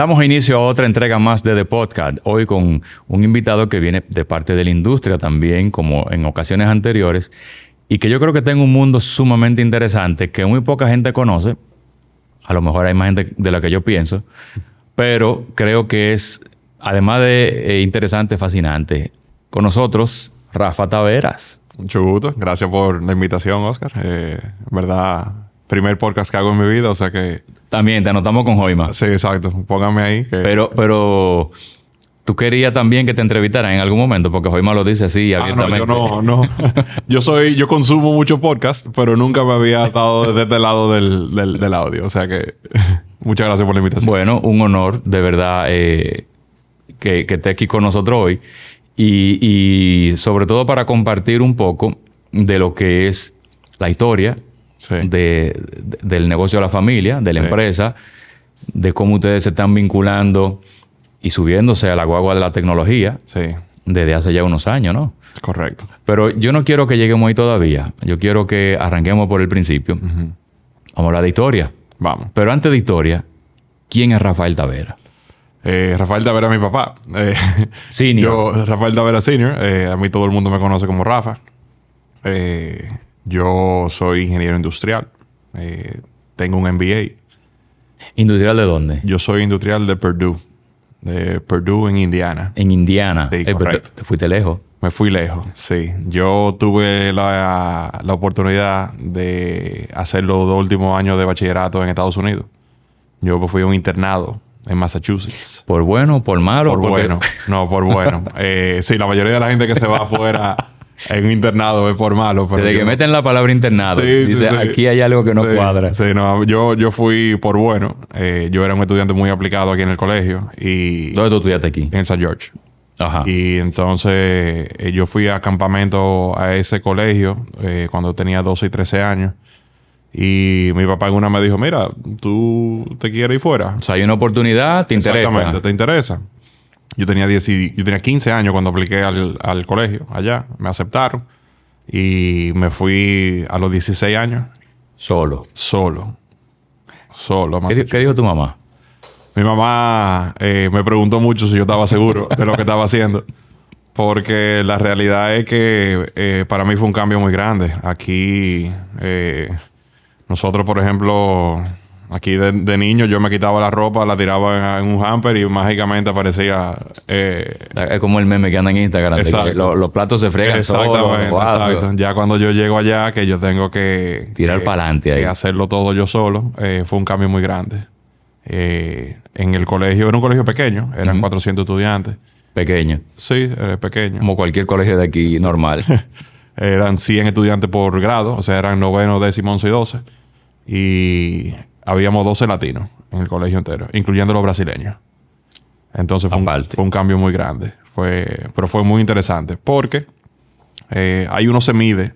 Damos inicio a otra entrega más de The Podcast, hoy con un invitado que viene de parte de la industria también, como en ocasiones anteriores, y que yo creo que tiene un mundo sumamente interesante que muy poca gente conoce. A lo mejor hay más gente de la que yo pienso, pero creo que es, además de eh, interesante, fascinante. Con nosotros, Rafa Taveras. Mucho gusto. Gracias por la invitación, Oscar. Eh, verdad, primer podcast que hago en mi vida, o sea que... También, te anotamos con Joima. Sí, exacto. Póngame ahí. Pero, pero... Tú querías también que te entrevistaran en algún momento, porque Joima lo dice así abiertamente. Ah, no, yo no, no. yo soy, yo consumo mucho podcast, pero nunca me había estado desde este lado del, del, audio. O sea que muchas gracias por la invitación. Bueno, un honor, de verdad, eh, que, que esté aquí con nosotros hoy. Y, y, sobre todo para compartir un poco de lo que es la historia de, del negocio de la familia, de la empresa, de cómo ustedes se están vinculando y subiéndose a la guagua de la tecnología desde hace ya unos años, ¿no? Correcto. Pero yo no quiero que lleguemos ahí todavía. Yo quiero que arranquemos por el principio. Vamos a hablar de historia. Vamos. Pero antes de historia, ¿quién es Rafael Tavera? Eh, Rafael Tavera es mi papá. Eh, senior. Yo, Rafael Tavera Senior. Eh, a mí todo el mundo me conoce como Rafa. Yo soy ingeniero industrial. Eh, tengo un MBA. ¿Industrial de dónde? Yo soy industrial de Purdue. De Purdue en Indiana. En Indiana. Sí, eh, correcto. Te, fuiste lejos. Me fui lejos, sí. Yo tuve la, la, oportunidad de hacer los dos últimos años de bachillerato en Estados Unidos. Yo fui a un internado en Massachusetts. ¿Por bueno por malo? Por bueno. No, por bueno. eh, sí, la mayoría de la gente que se va afuera en un internado es por malo. Pero Desde que meten la palabra internado, dice, aquí hay algo que no cuadra. Sí, no, yo, yo fui por bueno. Eh, yo era un estudiante muy aplicado aquí en el colegio. Y ¿Dónde tú estudiaste aquí? En St. George. Ajá. Y entonces eh, yo fui a campamento a ese colegio eh, cuando tenía 12 y 13 años. Y mi papá en una me dijo, mira, tú te quieres ir fuera. O sea, hay una oportunidad, te interesa. Exactamente, te interesa. Yo tenía, 10 yo tenía 15 años cuando apliqué al, al, colegio allá. Me aceptaron. Y me fui a los 16 años. Solo. Solo. Solo. ¿Qué, ¿Qué, dijo tu mamá? Mi mamá eh, me preguntó mucho si yo estaba seguro de lo que estaba haciendo. Porque la realidad es que eh, para mí fue un cambio muy grande. Aquí, eh, nosotros, por ejemplo, Aquí de, niño yo me quitaba la ropa, la tiraba en, un hamper y mágicamente aparecía... Eh, es como el meme que anda en Instagram. los platos se fregan Exactamente, Ya cuando yo llego allá, que yo tengo que... Tirar para adelante ahí. hacerlo todo yo solo, eh, fue un cambio muy grande. Eh, en el colegio, era un colegio pequeño, eran 400 estudiantes. Pequeño. Sí, pequeño. Como cualquier colegio de aquí normal. eran 100 estudiantes por grado, o sea, eran noveno, décimo, once y doce. Y habíamos 12 latinos en el colegio entero, incluyendo los brasileños. Entonces fue, un, cambio muy grande. Fue, pero fue muy interesante porque eh, ahí uno se mide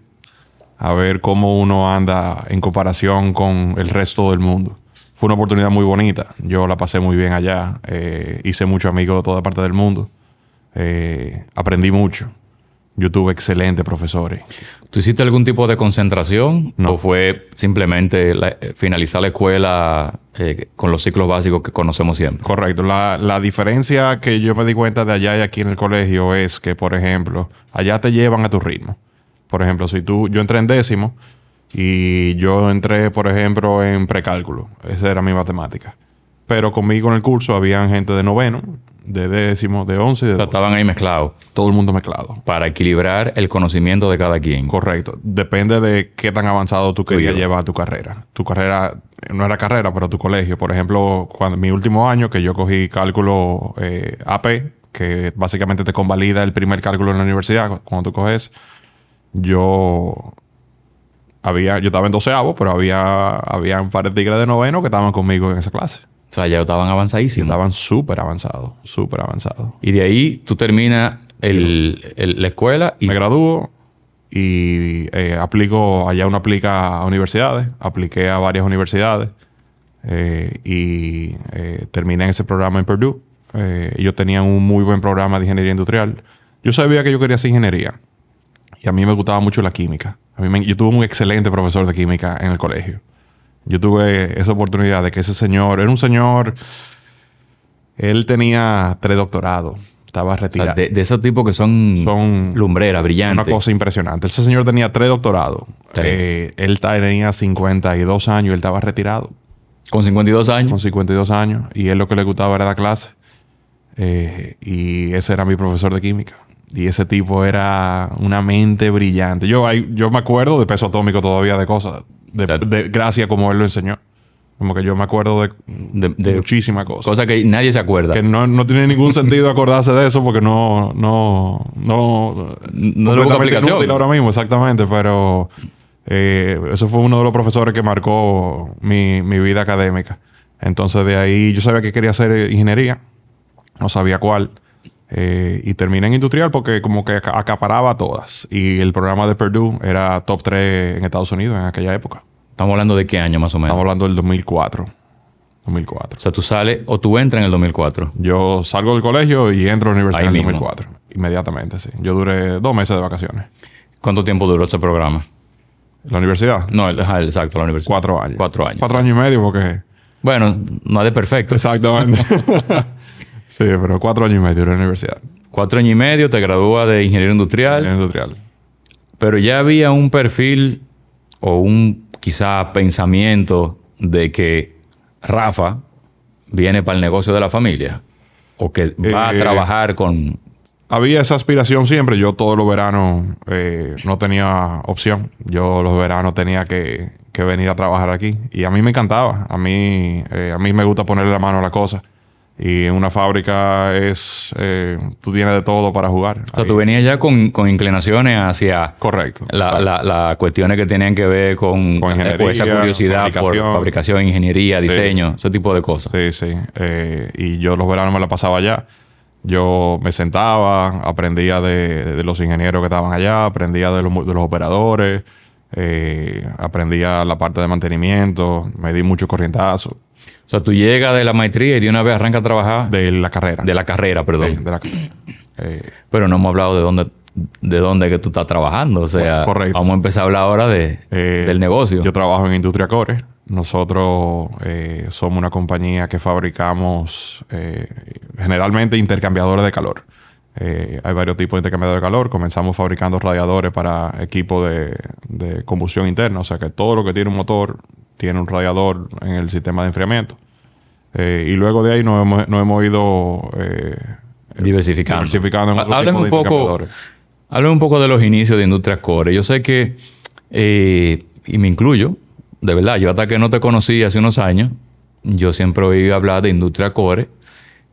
a ver cómo uno anda en comparación con el resto del mundo. Fue una oportunidad muy bonita. Yo la pasé muy bien allá. Eh, hice muchos amigos de toda parte del mundo. Eh, aprendí mucho. Yo tuve excelentes profesores. ¿Tú hiciste algún tipo de concentración? No. ¿O fue simplemente finalizar la escuela eh, con los ciclos básicos que conocemos siempre? Correcto. La, la, diferencia que yo me di cuenta de allá y aquí en el colegio es que, por ejemplo, allá te llevan a tu ritmo. Por ejemplo, si tú, yo entré en décimo y yo entré, por ejemplo, en precálculo. Esa era mi matemática. Pero conmigo en el curso había gente de noveno de décimo, de once. De estaban ahí mezclados. Todo el mundo mezclado. Para equilibrar el conocimiento de cada quien. Correcto. Depende de qué tan avanzado tú querías llevar tu carrera. Tu carrera, no era carrera, pero tu colegio. Por ejemplo, cuando mi último año, que yo cogí cálculo eh, AP, que básicamente te convalida el primer cálculo en la universidad, cuando tú coges, yo había, yo estaba en doceavo, pero había, había un par de tigres de noveno que estaban conmigo en esa clase. O sea, ya estaban avanzadísimos. Estaban súper avanzados, súper avanzados. Y de ahí tú terminas la escuela y... Me gradúo y eh, aplico, allá uno aplica a universidades, apliqué a varias universidades eh, y eh, terminé ese programa en Purdue. ellos tenían un muy buen programa de ingeniería industrial. Yo sabía que yo quería hacer ingeniería y a mí me gustaba mucho la química. A mí yo tuve un excelente profesor de química en el colegio. Yo tuve esa oportunidad de que ese señor, era un señor Él tenía tres doctorados. Estaba retirado. de, esos tipos que son, son lumbreras, brillantes. Una cosa impresionante. Ese señor tenía tres doctorados. Eh, él tenía 52 años y él estaba retirado. ¿Con 52 años? Con 52 años. Y él lo que le gustaba era dar clase. Eh, y ese era mi profesor de química. Y ese tipo era una mente brillante. Yo, yo me acuerdo de peso atómico todavía de cosas. De, de, gracias como él lo enseñó. Como que yo me acuerdo de, de, muchísimas cosas. Cosas que nadie se acuerda. Que no, no tiene ningún sentido acordarse de eso porque no... No... No... No, no aplicación. ahora mismo, exactamente. Pero... Eh, eso fue uno de los profesores que marcó mi, mi vida académica. Entonces de ahí yo sabía que quería hacer ingeniería. No sabía cuál. Eh, y terminé en industrial porque como que acaparaba todas. Y el programa de Purdue era top 3 en Estados Unidos en aquella época. ¿Estamos hablando de qué año más o menos? Estamos hablando del 2004. 2004. O sea, tú sales o tú entras en el 2004. Yo salgo del colegio y entro a la universidad en el 2004. Inmediatamente, sí. Yo duré dos meses de vacaciones. ¿Cuánto tiempo duró ese programa? ¿La universidad? No, exacto, la universidad. Cuatro años. Cuatro años. Cuatro años y medio porque... Bueno, no es de perfecto. Exactamente. Sí, pero cuatro años y medio en la universidad. Cuatro años y medio, te gradúas de ingeniero industrial. Ingeniero industrial. Pero ya había un perfil o un quizá pensamiento de que Rafa viene para el negocio de la familia o que va a eh, trabajar con... Había esa aspiración siempre. Yo todos los veranos eh, no tenía opción. Yo los veranos tenía que, venir a trabajar aquí. Y a mí me encantaba. A mí, eh, a mí me gusta ponerle la mano a la cosa. Y en una fábrica es... Eh, tú tienes de todo para jugar. O sea, tú venías ya con, inclinaciones hacia... Correcto. Las la, cuestiones que tenían que ver con, con ingeniería, esa curiosidad por fabricación, ingeniería, diseño, ese tipo de cosas. Sí, sí. Eh, y yo los veranos me la pasaba allá. Yo me sentaba, aprendía de, los ingenieros que estaban allá, aprendía de los, de los operadores, eh, aprendía la parte de mantenimiento, me di mucho corrientazo. O sea, tú llegas de la maestría y de una vez arranca a trabajar. De la carrera. De la carrera, perdón. de la carrera. Eh, Pero no hemos hablado de dónde, de dónde que tú estás trabajando. O sea, vamos a empezar a hablar ahora de, eh, del negocio. Yo trabajo en Industria Core. Nosotros eh, somos una compañía que fabricamos generalmente intercambiadores de calor. hay varios tipos de intercambiadores de calor. Comenzamos fabricando radiadores para equipos de, de, combustión interna. O sea que todo lo que tiene un motor tiene un radiador en el sistema de enfriamiento. Eh, y luego de ahí nos hemos, hemos ido eh, diversificando. diversificando en otro un poco, un poco de los inicios de Industria Core. Yo sé que, eh, y me incluyo, de verdad, yo hasta que no te conocí hace unos años, yo siempre oí hablar de Industria Core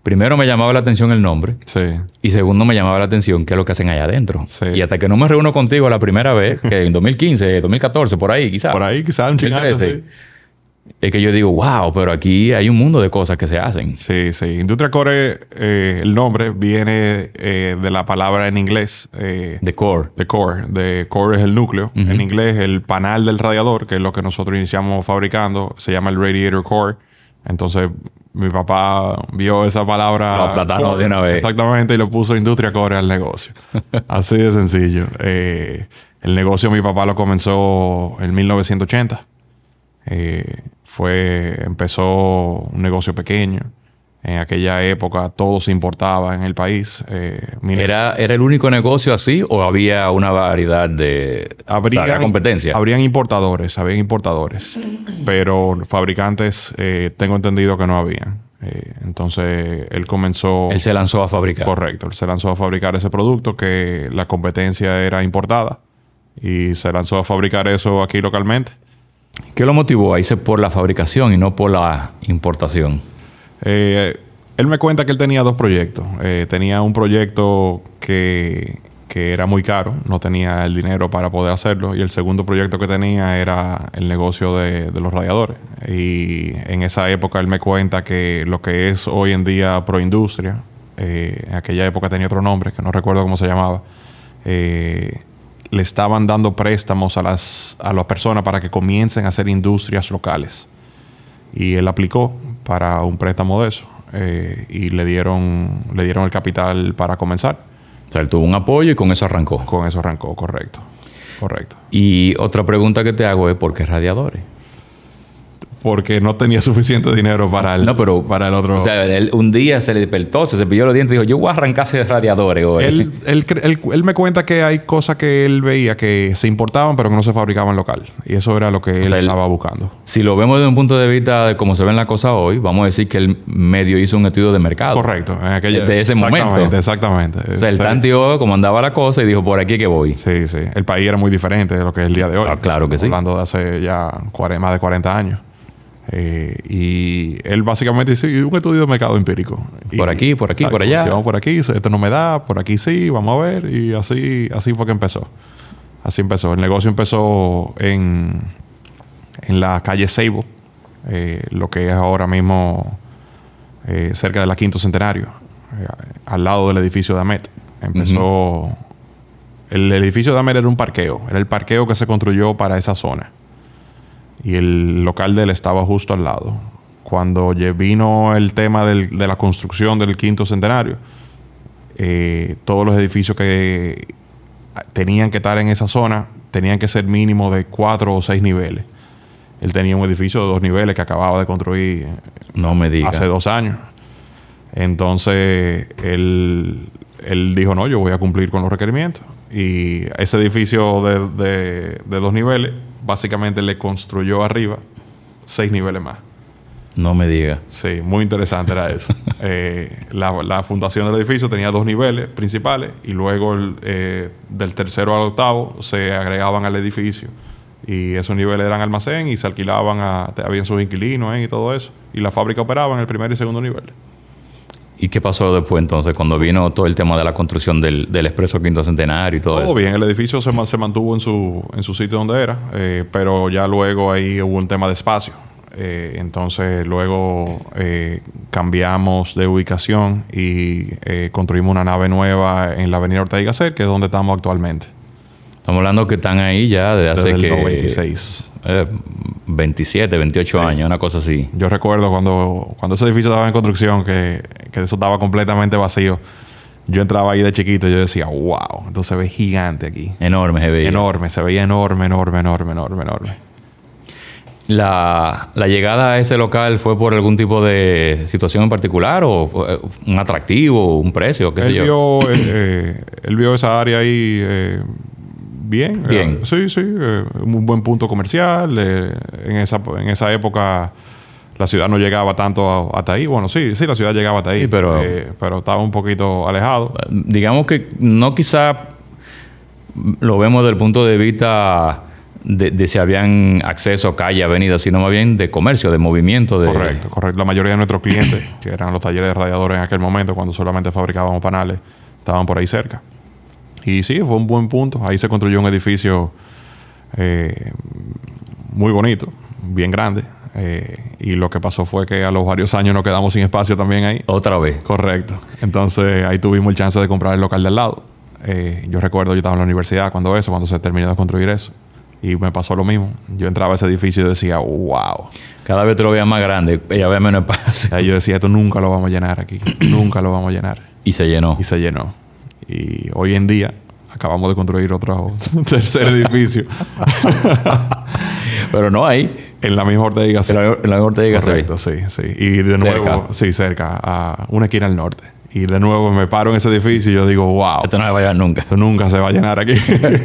primero me llamaba la atención el nombre. Sí. Y segundo me llamaba la atención qué es lo que hacen allá adentro. Sí. Y hasta que no me reúno contigo la primera vez, que en 2015, 2014, por ahí quizás. Por ahí quizás, un sí. Es que yo digo, wow, pero aquí hay un mundo de cosas que se hacen. Sí, sí. Industria Core, eh, el nombre viene eh, de la palabra en inglés. Eh, the core. The core. The core es el núcleo. En inglés, el panal del radiador, que es lo que nosotros iniciamos fabricando, se llama el radiator core. Entonces, mi papá vio esa palabra. De una vez. Exactamente, y lo puso Industria Core al negocio. Así de sencillo. Eh, el negocio mi papá lo comenzó en 1980. Eh, fue, empezó un negocio pequeño. En aquella época todo se importaba en el país. Eh, ¿Era, ¿Era el único negocio así o había una variedad de habría, competencia? Habrían importadores, habían importadores, pero fabricantes eh, tengo entendido que no habían. Eh, entonces él comenzó... Él se lanzó a fabricar. Correcto, él se lanzó a fabricar ese producto que la competencia era importada y se lanzó a fabricar eso aquí localmente. ¿Qué lo motivó a irse por la fabricación y no por la importación? Eh, él me cuenta que él tenía dos proyectos. Eh, tenía un proyecto que, era muy caro, no tenía el dinero para poder hacerlo. Y el segundo proyecto que tenía era el negocio de, los radiadores. Y en esa época él me cuenta que lo que es hoy en día Proindustria, eh, en aquella época tenía otro nombre, que no recuerdo cómo se llamaba, le estaban dando préstamos a las, a las personas para que comiencen a hacer industrias locales. Y él aplicó para un préstamo de eso eh, y le dieron, le dieron el capital para comenzar. O sea, él tuvo un apoyo y con eso arrancó. Con eso arrancó, correcto. Correcto. Y otra pregunta que te hago es, ¿por qué radiadores? Porque no tenía suficiente dinero para el, para el otro. O sea, un día se le despertó, se cepilló los dientes y dijo, yo voy a arrancarse radiadores hoy. Él, él, me cuenta que hay cosas que él veía que se importaban pero que no se fabricaban local. Y eso era lo que él, estaba buscando. Si lo vemos desde un punto de vista de cómo se ven las cosas hoy, vamos a decir que el medio hizo un estudio de mercado. Correcto. En aquella, de ese momento. Exactamente. O sea, él tanteó cómo andaba la cosa y dijo, por aquí que voy. Sí, sí. El país era muy diferente de lo que es el día de hoy. Ah, claro que sí. Hablando de hace ya más de 40 años. Eh, y él básicamente hizo un estudio de mercado empírico. Por aquí, por aquí, por allá. vamos por aquí, esto no me da, por aquí sí, vamos a ver. Y así, así fue que empezó. Así empezó. El negocio empezó en, en la calle Seibo, eh, lo que es ahora mismo eh, cerca de la Quinto Centenario, al lado del edificio de Amet. Empezó. El edificio de Amet era un parqueo, era el parqueo que se construyó para esa zona y el local de él estaba justo al lado. Cuando vino el tema de la construcción del quinto centenario, eh, todos los edificios que tenían que estar en esa zona tenían que ser mínimo de cuatro o seis niveles. Él tenía un edificio de dos niveles que acababa de construir no me hace dos años. Entonces, él, dijo, no, yo voy a cumplir con los requerimientos. Y ese edificio de dos niveles básicamente le construyó arriba seis niveles más. No me diga. Sí, muy interesante era eso. Eh, la, fundación del edificio tenía dos niveles principales y luego eh, del tercero al octavo se agregaban al edificio. Y esos niveles eran almacén y se alquilaban a... Habían sus inquilinos y todo eso. Y la fábrica operaba en el primer y segundo nivel. ¿Y qué pasó después entonces cuando vino todo el tema de la construcción del, del Expreso Quinto Centenario y todo, eso? Todo bien, el edificio se, se, mantuvo en su, en su sitio donde era, eh, pero ya luego ahí hubo un tema de espacio. Eh, entonces luego eh, cambiamos de ubicación y construimos una nave nueva en la avenida Ortega y Gasset, que es donde estamos actualmente. Estamos hablando que están ahí ya desde hace Desde el 96. 27, 28 años, una cosa así. Yo recuerdo cuando, cuando ese edificio estaba en construcción, que, que eso estaba completamente vacío. Yo entraba ahí de chiquito y yo decía, wow, entonces se ve gigante aquí. Enorme se veía. Enorme, se veía enorme, enorme, enorme, enorme, enorme. La, la, llegada a ese local fue por algún tipo de situación en particular o eh, un atractivo, un precio, qué él sé yo? Vio, eh, eh, él vio esa área ahí eh, bien. Bien. sí, sí. Un buen punto comercial. En, esa, en esa época la ciudad no llegaba tanto hasta ahí. Bueno, sí, sí, la ciudad llegaba hasta ahí. pero, eh, pero estaba un poquito alejado. Digamos que no quizá lo vemos desde el punto de vista de, si habían acceso, calle, avenida, sino más bien de comercio, de movimiento. De... Correcto, correcto. La mayoría de nuestros clientes, que eran los talleres de radiadores en aquel momento, cuando solamente fabricábamos panales, estaban por ahí cerca. Y sí, fue un buen punto. Ahí se construyó un edificio eh, muy bonito, bien grande. Eh, y lo que pasó fue que a los varios años nos quedamos sin espacio también ahí. Otra vez. Correcto. Entonces ahí tuvimos el chance de comprar el local del lado. Eh, yo recuerdo, yo estaba en la universidad cuando eso, cuando se terminó de construir eso. Y me pasó lo mismo. Yo entraba a ese edificio y decía, wow. Cada vez te lo veía más grande, ella veía menos espacio. Yo decía, esto nunca lo vamos a llenar aquí. nunca lo vamos a llenar. Y se llenó. Y se llenó. Y hoy en día acabamos de construir otro tercer edificio. Pero no hay. En la misma Ortega. En la, en la Ortega, Correcto, sí, sí. Y de nuevo, sí, cerca, a una esquina al norte. Y de nuevo me paro en ese edificio y yo digo, wow. Esto no se va a llenar nunca. Esto nunca se va a llenar aquí.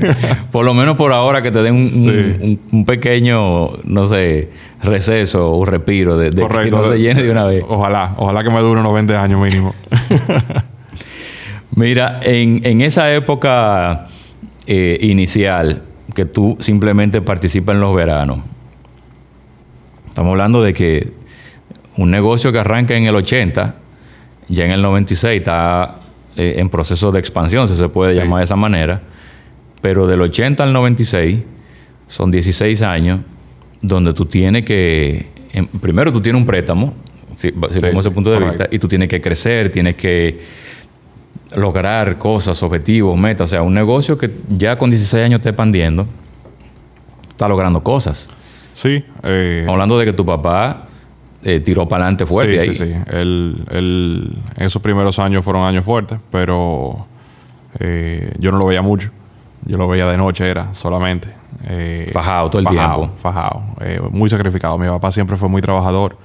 por lo menos por ahora que te den un, un, pequeño, no sé, receso o respiro de, de que no se llene de una vez. Ojalá, ojalá que me dure unos 20 años mínimo. Mira, en, esa época eh, inicial, que tú simplemente participas en los veranos, estamos hablando de que un negocio que arranca en el 80, ya en el 96 está eh, en proceso de expansión, si se puede llamar de esa manera, pero del 80 al 96 son 16 años donde tú tienes que, primero tú tienes un préstamo, si, si ese punto de vista, y tú tienes que crecer, tienes que lograr cosas, objetivos, metas. O sea, un negocio que ya con 16 años está expandiendo, está logrando cosas. Sí. Eh, Hablando de que tu papá eh, tiró para adelante fuerte sí, Sí, sí. El, esos primeros años fueron años fuertes, pero eh, yo no lo veía mucho. Yo lo veía de noche, era solamente. Eh, fajado todo el tiempo. Fajado. Eh, muy sacrificado. Mi papá siempre fue muy trabajador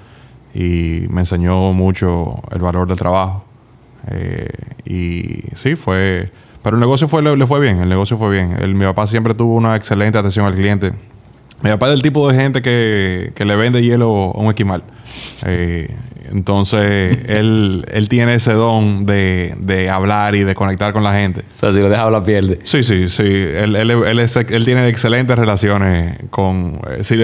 y me enseñó mucho el valor del trabajo. Eh, y sí, fue... Pero el negocio fue, le, fue bien, el negocio fue bien. El, mi papá siempre tuvo una excelente atención al cliente. Mi papá es del tipo de gente que, que le vende hielo a un esquimal. Eh, entonces, él, él tiene ese don de, de, hablar y de conectar con la gente. O sea, si lo deja hablar, pierde. Sí, sí, sí. Él, él, él, él tiene excelentes relaciones con... Eh, sí,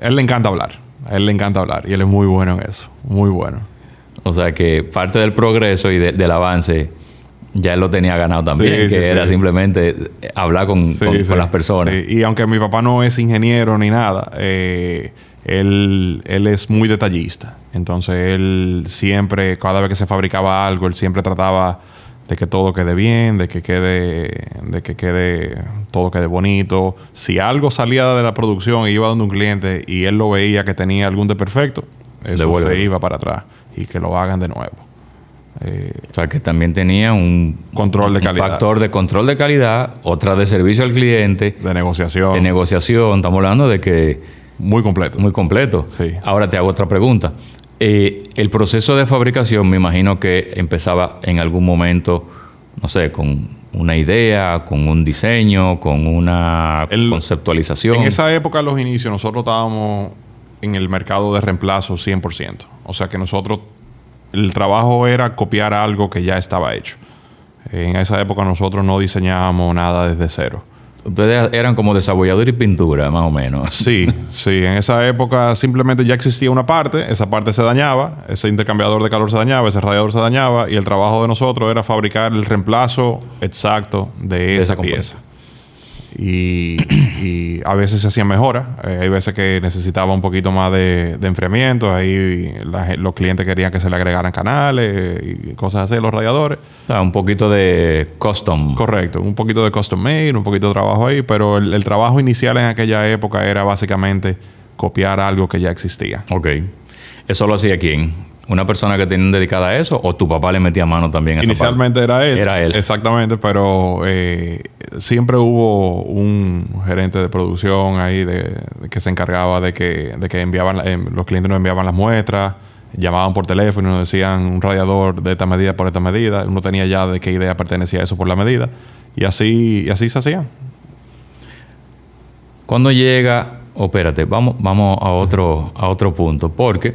él le encanta hablar. A él le encanta hablar y él es muy bueno en eso. Muy bueno. O sea que parte del progreso y del avance ya él lo tenía ganado también, que era simplemente hablar con, con, las personas. Y aunque mi papá no es ingeniero ni nada, eh, él, él es muy detallista. Entonces él siempre, cada vez que se fabricaba algo, él siempre trataba de que todo quede bien, de que quede, de que quede, todo quede bonito. Si algo salía de la producción y iba donde un cliente y él lo veía que tenía algún desperfecto, eso se iba para atrás y que lo hagan de nuevo. Eh, o sea, que también tenía un control de calidad. factor de control de calidad, otra de servicio al cliente. De negociación. De negociación. Estamos hablando de que... Muy completo. Muy completo. Sí. Ahora te hago otra pregunta. Eh, el proceso de fabricación me imagino que empezaba en algún momento, no sé, con una idea, con un diseño, con una conceptualización. En esa época, los inicios, nosotros estábamos en el mercado de reemplazo 100%. O sea que nosotros el trabajo era copiar algo que ya estaba hecho. En esa época nosotros no diseñábamos nada desde cero. Ustedes eran como desarrollador y pintura, más o menos. Sí, sí. En esa época simplemente ya existía una parte, esa parte se dañaba, ese intercambiador de calor se dañaba, ese radiador se dañaba y el trabajo de nosotros era fabricar el reemplazo exacto de, esa, pieza y, a veces se hacían mejoras. Eh, hay veces que necesitaba un poquito más de, enfriamiento. Ahí los clientes querían que se le agregaran canales y cosas así, los radiadores. un poquito de custom. Correcto, un poquito de custom made, un poquito de trabajo ahí, pero el, el trabajo inicial en aquella época era básicamente copiar algo que ya existía. Ok. ¿Eso lo hacía quién? Una persona que tenía dedicada a eso o tu papá le metía mano también a Inicialmente era él. Era él. Exactamente, pero eh, siempre hubo un gerente de producción ahí de, que se encargaba de que, de que enviaban, eh, los clientes nos enviaban las muestras, llamaban por teléfono y nos decían un radiador de esta medida por esta medida. Uno tenía ya de qué idea pertenecía eso por la medida. Y así, y así se hacía. Cuando llega, espérate, vamos, vamos a otro, a otro punto, porque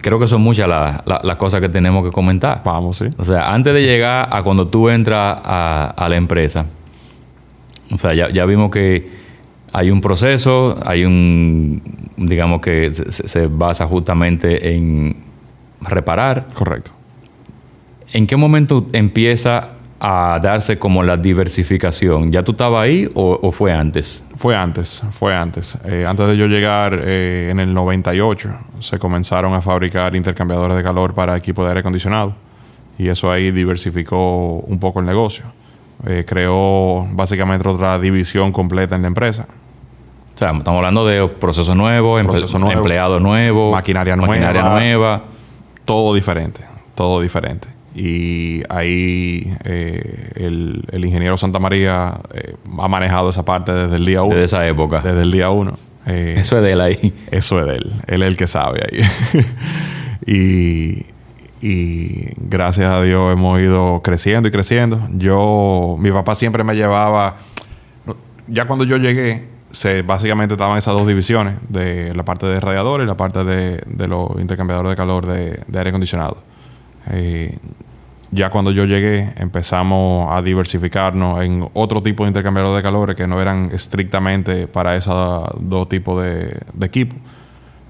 creo que son muchas las cosas que tenemos que comentar. Vamos, sí. O sea, antes de llegar a cuando tú entras a, la empresa, o sea, ya, vimos que hay un proceso, hay un, digamos que se, basa justamente en reparar. Correcto. ¿En qué momento empieza a darse como la diversificación? ¿Ya tú estabas ahí o, fue antes? Fue antes, fue antes. Eh, antes de yo llegar eh, en el 98, se comenzaron a fabricar intercambiadores de calor para equipos de aire acondicionado. Y eso ahí diversificó un poco el negocio. Eh, creó básicamente otra división completa en la empresa. O sea, estamos hablando de procesos nuevos, proceso nuevo, empleados nuevos, maquinaria, maquinaria nueva. Todo diferente, todo diferente. Y ahí eh, el, ingeniero Santa María eh, ha manejado esa parte desde el día uno. Desde esa época. Desde el día uno. Eh, eso es de él ahí. Eso es de él. Él es el que sabe ahí. y, y gracias a Dios hemos ido creciendo y creciendo. Yo, mi papá siempre me llevaba, ya cuando yo llegué, se, básicamente estaban esas dos divisiones, de la parte de radiadores y la parte de, de los intercambiadores de calor de, de aire acondicionado. Eh, ya cuando yo llegué empezamos a diversificarnos en otro tipo de intercambiadores de calores que no eran estrictamente para esos dos tipos de, de equipos.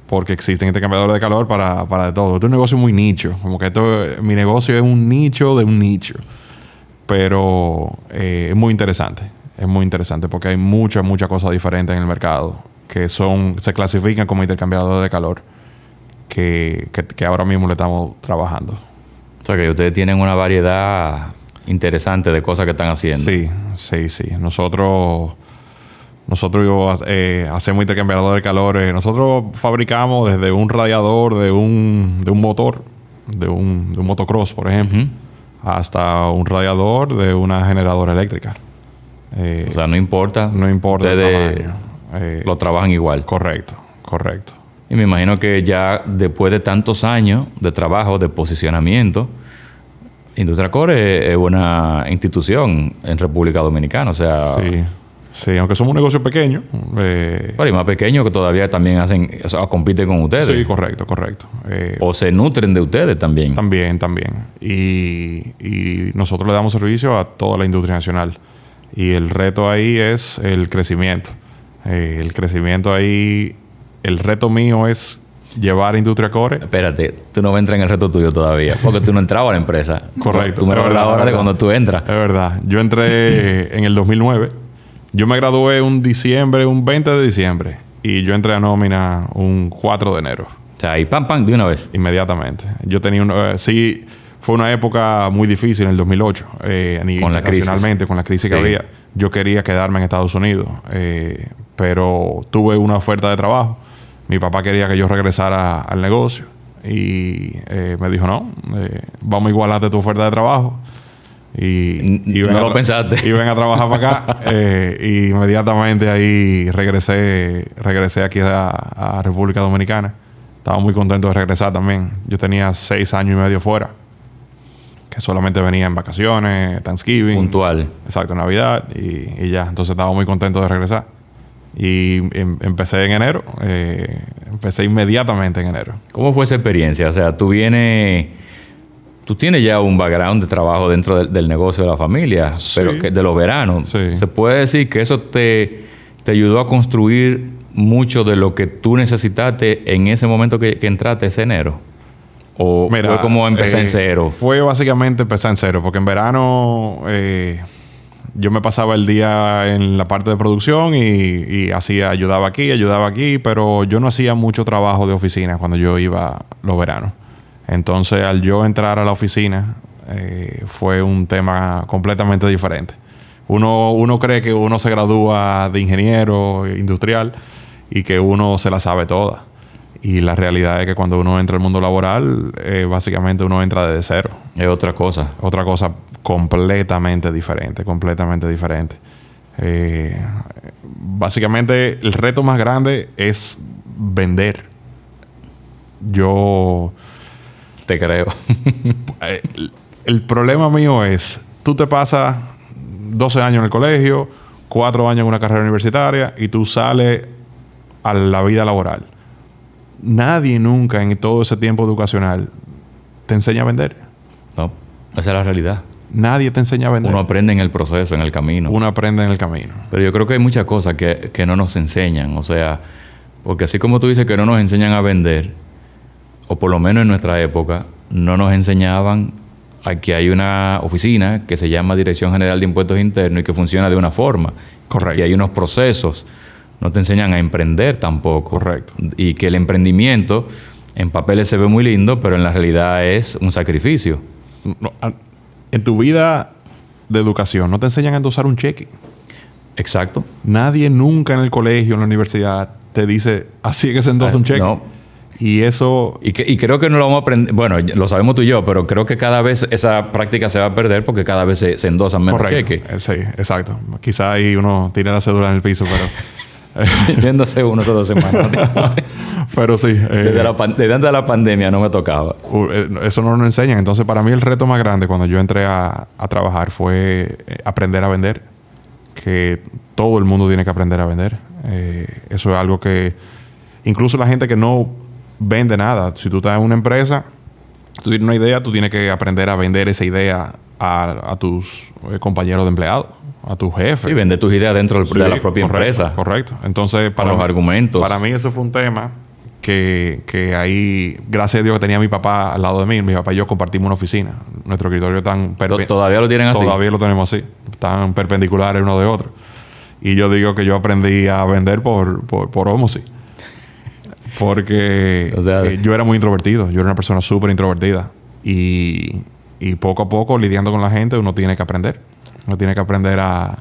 Porque existen intercambiadores de calor para, para todo. Esto es un negocio muy nicho. Como que esto, mi negocio es un nicho de un nicho. Pero eh, es muy interesante. Es muy interesante porque hay muchas, muchas cosas diferentes en el mercado que son, se clasifican como intercambiadores de calor que, que ahora mismo le estamos trabajando. O sea que ustedes tienen una variedad interesante de cosas que están haciendo. Sí, sí, sí. Nosotros, nosotros eh, hacemos intercambiador de calor. Nosotros fabricamos desde un radiador de un, de un motor, de un, de un motocross, por ejemplo, hasta un radiador de una generadora eléctrica. Eh, o sea, no importa. No importa el eh, lo trabajan igual. Correcto, correcto. Y me imagino que ya después de tantos años de trabajo, de posicionamiento, Industria Core es una institución en República Dominicana. O sea, sí. Sí, aunque somos un negocio pequeño. Eh, pero y más pequeño que todavía también hacen, o sea, compiten con ustedes. Sí, correcto, correcto. Eh, o se nutren de ustedes también. También, también. Y, y, nosotros le damos servicio a toda la industria nacional. Y el reto ahí es el crecimiento. Eh, el crecimiento ahí, el reto mío es llevar Industria Core. Espérate, tú no entrar en el reto tuyo todavía, porque tú no entrabas a la empresa. Correcto. Tú me la hora de cuando tú entras. Es verdad. Yo entré en el 2009 yo me gradué un diciembre, un 20 de diciembre. Y yo entré a nómina un 4 de enero. O sea, y pam, pam, de una vez. Inmediatamente. Yo tenía un... Eh, sí, fue una época muy difícil en el 2008. Eh, con la crisis. con la crisis que había. Yo quería quedarme en Estados Unidos. Eh, pero tuve una oferta de trabajo. Mi papá quería que yo regresara al negocio. Y eh, me dijo, no, vamos a igualarte tu oferta de trabajo. Y, y no lo pensaste. Y ven a trabajar para acá. eh, y inmediatamente ahí regresé, regresé aquí a, República Dominicana. Estaba muy contento de regresar también. Yo tenía seis años y medio fuera. Que solamente venía en vacaciones, Thanksgiving. Puntual. Exacto, Navidad y, ya. Entonces estaba muy contento de regresar. Y em, empecé en enero. Eh, empecé inmediatamente en enero. ¿Cómo fue esa experiencia? O sea, tú vienes tú tienes ya un background de trabajo dentro del, negocio de la familia, pero que de los veranos. Se puede decir que eso te, te, ayudó a construir mucho de lo que tú necesitaste en ese momento que, entraste ese enero. ¿O fue como empezar en eh, cero? Fue básicamente empezar en cero, porque en verano eh, yo me pasaba el día en la parte de producción y, hacía, ayudaba aquí, ayudaba aquí, pero yo no hacía mucho trabajo de oficina cuando yo iba los veranos. Entonces, al yo entrar a la oficina, eh, fue un tema completamente diferente. Uno, uno cree que uno se gradúa de ingeniero industrial y que uno se la sabe toda. Y la realidad es que cuando uno entra al mundo laboral, eh, básicamente uno entra desde cero. Es otra cosa. Otra cosa completamente diferente, completamente diferente. Eh, básicamente el reto más grande es vender. Yo te creo. Eh, el, problema mío es, tú te pasas 12 años en el colegio, 4 años en una carrera universitaria y tú sales a la vida laboral. Nadie nunca en todo ese tiempo educacional te enseña a vender. No, esa es la realidad. Nadie te enseña a vender. Uno aprende en el proceso, en el camino. Uno aprende en el camino. Pero yo creo que hay muchas cosas que, que no nos enseñan. O sea, porque así como tú dices que no nos enseñan a vender, o por lo menos en nuestra época, no nos enseñaban que hay una oficina que se llama Dirección General de Impuestos Internos y que funciona de una forma. Correcto. Que hay unos procesos. No te enseñan a emprender tampoco. Correcto. Y que el emprendimiento en papeles se ve muy lindo, pero en la realidad es un sacrificio. en tu vida de educación, ¿no te enseñan a endosar un cheque? Exacto. Nadie nunca en el colegio, en la universidad, te dice, así es que se endosa un cheque. No, y eso... Y, que, y, creo que no lo vamos a aprender, bueno, lo sabemos tú y yo, pero creo que cada vez esa práctica se va a perder porque cada vez se, endosan menos cheques. Eh, sí, exacto. Quizá ahí uno tiene la cédula en el piso, pero... Yéndose uno o dos semanas. pero sí. Eh, desde, la antes de la pandemia no me tocaba. Eh, eso no nos enseñan. Entonces, para mí el reto más grande cuando yo entré a, a trabajar fue aprender a vender. Que todo el mundo tiene que aprender a vender. eso es algo que incluso la gente que no vende nada. Si tú estás en una empresa, tú tienes una idea, tú tienes que aprender a vender esa idea a, tus eh, compañeros de empleado, a tu jefe. Sí, vender tus ideas dentro de la propia empresa. Correcto. Entonces, para los argumentos. Para mí eso fue un tema que, que, ahí, gracias a Dios que tenía mi papá al lado de mí, mi papá y yo compartimos una oficina. Nuestro escritorio tan... ¿Todavía lo tienen así? Todavía lo tenemos así. Están perpendiculares uno de otro. Y yo digo que yo aprendí a vender por, por, por porque eh, yo era muy introvertido. Yo era una persona súper introvertida. Y, y, poco a poco, lidiando con la gente, uno tiene que aprender. Uno tiene que aprender a...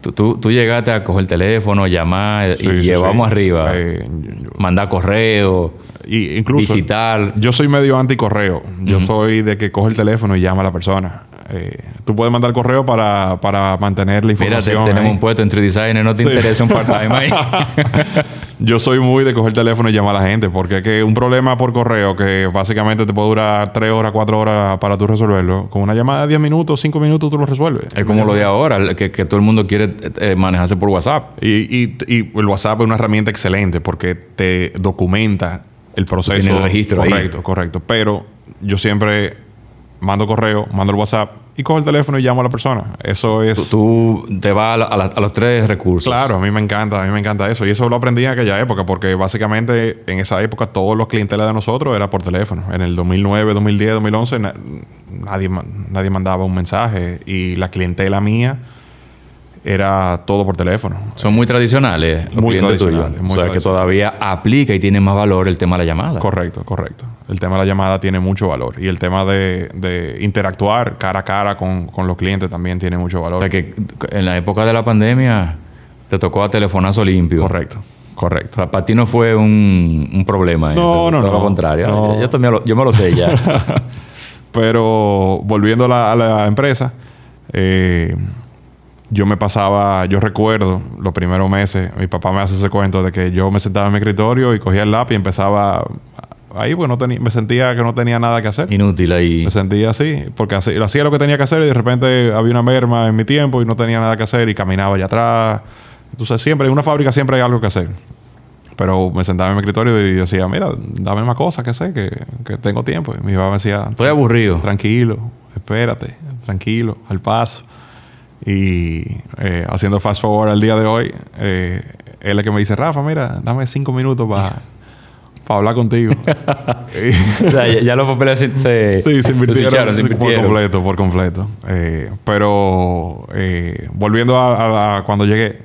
Tú, tú, llegaste a coger el teléfono, llamar y llevamos arriba. Eh, mandar correo, y incluso, visitar. Yo soy medio anti-correo. Yo soy de que coge el teléfono y llama a la persona. Eh, tú puedes mandar correo para, para mantener la información. Mira, tenemos un puesto entre designer, no te interesa un part-time ahí. Yo soy muy de coger el teléfono y llamar a la gente, porque es que un problema por correo que básicamente te puede durar 3 horas, 4 horas para tú resolverlo, con una llamada de 10 minutos, 5 minutos tú lo resuelves. Es como lo de ahora, que, que todo el mundo quiere eh, manejarse por WhatsApp. Y, y, y, el WhatsApp es una herramienta excelente porque te documenta el proceso. Tiene el registro Correcto, correcto. Pero yo siempre mando correo, mando el WhatsApp y cojo el teléfono y llamo a la persona. Eso es... Tú, te vas a, los tres recursos. Claro, a mí me encanta, a mí me encanta eso. Y eso lo aprendí en aquella época porque básicamente en esa época todos los clientes de nosotros era por teléfono. En el 2009, 2010, 2011 nadie, nadie mandaba un mensaje y la clientela mía era todo por teléfono. Son muy tradicionales los muy clientes tuyos. o sea, que todavía aplica y tiene más valor el tema de la llamada. Correcto, correcto. El tema de la llamada tiene mucho valor. Y el tema de, interactuar cara a cara con, los clientes también tiene mucho valor. O sea, que en la época de la pandemia te tocó a telefonazo limpio. Correcto. Correcto. O sea, para ti no fue un, problema. No, no, no. Todo lo contrario. Yo, yo, me lo sé ya. Pero volviendo a la, empresa, eh, yo me pasaba, yo recuerdo los primeros meses, mi papá me hace ese cuento de que yo me sentaba en mi escritorio y cogía el lápiz y empezaba ahí, pues no tenía, me sentía que no tenía nada que hacer. Inútil ahí. Me sentía así, porque hacía lo que tenía que hacer y de repente había una merma en mi tiempo y no tenía nada que hacer y caminaba allá atrás. Entonces siempre, en una fábrica siempre hay algo que hacer. Pero me sentaba en mi escritorio y decía, mira, dame más cosas que sé, que, que tengo tiempo. Y mi papá me decía, estoy aburrido. Tranquilo, espérate, tranquilo, al paso. Y eh, haciendo fast forward al día de hoy, eh, él es el que me dice, Rafa, mira, dame cinco minutos para hablar contigo. o sea, ya, los papeles se, sí, se invirtieron, por completo, por completo. Eh, pero volviendo a, cuando llegué,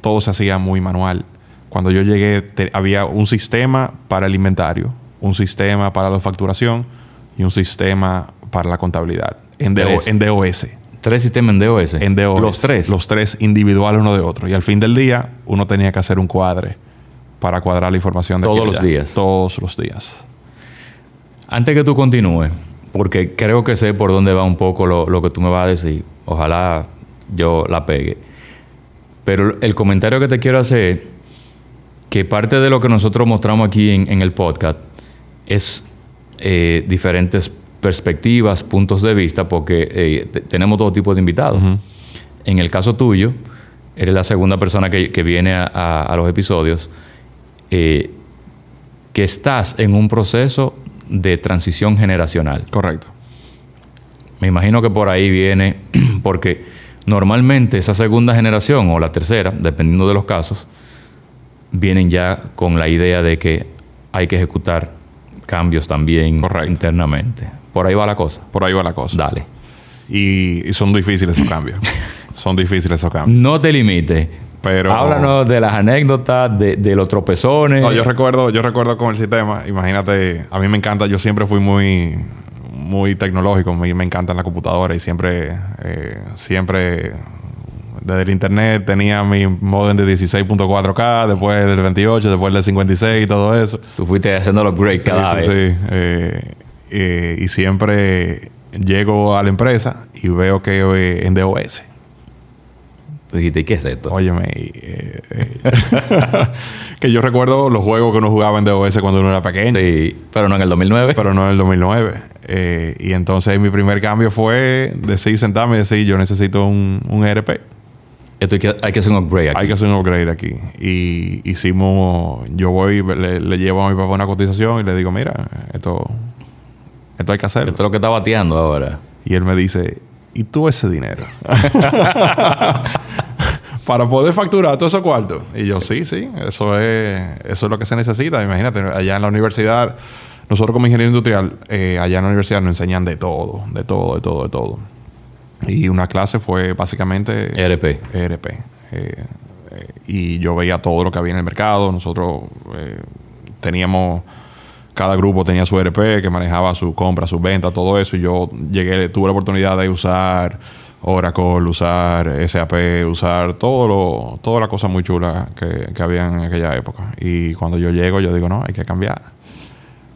todo se hacía muy manual. Cuando yo llegué había un sistema para el inventario, un sistema para la facturación y un sistema para la contabilidad en, en DOS. Tres sistemas en DOS. En DOS. Los tres. Los tres individuales uno de otro. Y al fin del día, uno tenía que hacer un cuadre para cuadrar la información de Todos los días. Todos los días. Antes que tú continúes, porque creo que sé por dónde va un poco lo, que tú me vas a decir. Ojalá yo la pegue. Pero el comentario que te quiero hacer, que parte de lo que nosotros mostramos aquí en, el podcast es eh, diferentes perspectivas, puntos de vista, porque eh, tenemos todo tipo de invitados. En el caso tuyo, eres la segunda persona que, viene a, los episodios, eh, que estás en un proceso de transición generacional. Correcto. Me imagino que por ahí viene, porque normalmente esa segunda generación o la tercera, dependiendo de los casos, vienen ya con la idea de que hay que ejecutar cambios también internamente. Por ahí va la cosa. Por ahí va la cosa. Dale. Y, son difíciles esos cambios. son difíciles esos cambios. No te limites. Pero... Háblanos de las anécdotas, de, los tropezones. No, yo recuerdo, yo recuerdo con el sistema, imagínate, a mí me encanta, yo siempre fui muy, muy tecnológico, me, me encanta la computadora y siempre, eh, siempre desde el internet tenía mi modem de 16.4K, después del 28, después del 56 y todo eso. Tú fuiste haciendo los upgrade cada vez. Sí, eh, eh, y siempre llego a la empresa y veo que en DOS. Tú dijiste, ¿qué es esto? Óyeme, eh, que yo recuerdo los juegos que uno jugaba en DOS cuando uno era pequeño. Sí, pero no en el 2009. Pero no en el 2009. y entonces mi primer cambio fue decir, sentarme y decir, yo necesito un, un ERP. Esto hay que, hay que, hacer un upgrade aquí. Hay que hacer un upgrade aquí. Y hicimos, yo voy, le, le llevo a mi papá una cotización y le digo, mira, esto esto hay que hacerlo. Esto es lo que está bateando ahora. Y él me dice, ¿y tú ese dinero? Para poder facturar todo ese cuarto. Y yo, sí, sí, eso es, eso es lo que se necesita. Imagínate, allá en la universidad, nosotros como ingeniero industrial, eh, allá en la universidad nos enseñan de todo, de todo, de todo, de todo. Y una clase fue básicamente... ERP. ERP. Eh, eh, y yo veía todo lo que había en el mercado. Nosotros teníamos cada grupo tenía su ERP que manejaba su compra, su venta, todo eso. Y yo llegué, tuve la oportunidad de usar Oracle, usar SAP, usar todo lo, toda la cosa muy chula que, que había en aquella época. Y cuando yo llego, yo digo, no, hay que cambiar.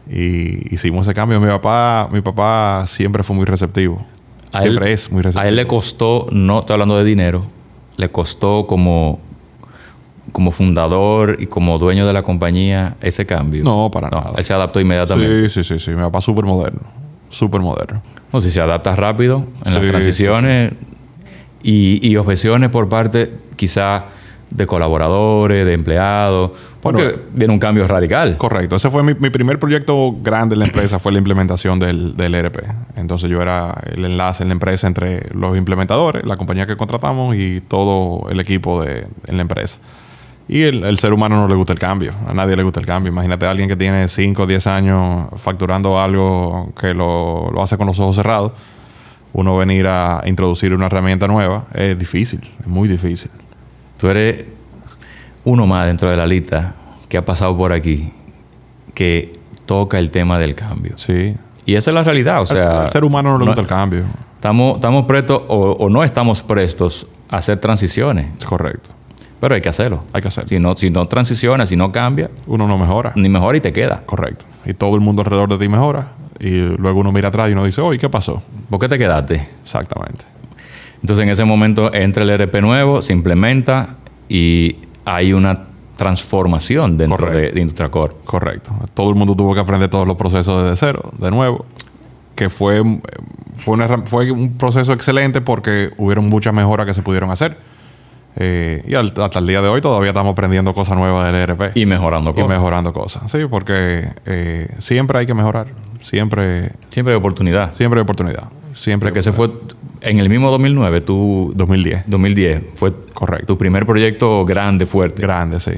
Y hicimos ese cambio. Mi papá, mi papá siempre fue muy receptivo. Siempre es muy receptivo. A él le costó, no estoy hablando de dinero, le costó como, como fundador y como dueño de la compañía ese cambio. No, para nada. Él se adaptó inmediatamente. Sí, sí, sí, sí. Mi papá súper moderno. Súper moderno. No, si se adapta rápido en las transiciones Y, objeciones por parte quizá de colaboradores, de empleados, porque viene un cambio radical. Correcto. Ese fue mi, primer proyecto grande en la empresa, fue la implementación del, del, ERP. Entonces yo era el enlace en la empresa entre los implementadores, la compañía que contratamos y todo el equipo de, en la empresa. Y el, ser humano no le gusta el cambio. A nadie le gusta el cambio. Imagínate a alguien que tiene 5 o 10 años facturando algo que lo, lo, hace con los ojos cerrados. Uno venir a introducir una herramienta nueva es difícil, es muy difícil. Tú eres uno más dentro de la lista que ha pasado por aquí que toca el tema del cambio. Sí. Y esa es la realidad. O sea, al, ser humano no le gusta el cambio. Estamos, estamos prestos o, o no estamos prestos a hacer transiciones. Correcto. Pero hay que hacerlo. Hay que hacerlo. Si no, si no transiciona, si no cambia. Uno no mejora. Ni mejora y te queda. Correcto. Y todo el mundo alrededor de ti mejora. Y luego uno mira atrás y uno dice, oye, ¿qué pasó? ¿Por qué te quedaste? Exactamente. Entonces en ese momento entra el RP nuevo, se implementa y hay una transformación dentro de, de Industria Core. Correcto. Todo el mundo tuvo que aprender todos los procesos desde cero, de nuevo. Que fue, fue, fue un proceso excelente porque hubieron muchas mejoras que se pudieron hacer eh, y hasta el día de hoy todavía estamos aprendiendo cosas nuevas del ERP. Y mejorando cosas. Y mejorando cosas. Sí, porque eh, siempre hay que mejorar. Siempre. Siempre hay oportunidad. Siempre hay oportunidad. Siempre. que se fue en el mismo 2009, tú. 2010. 2010. Fue correcto. Tu primer proyecto grande, fuerte. Grande, sí.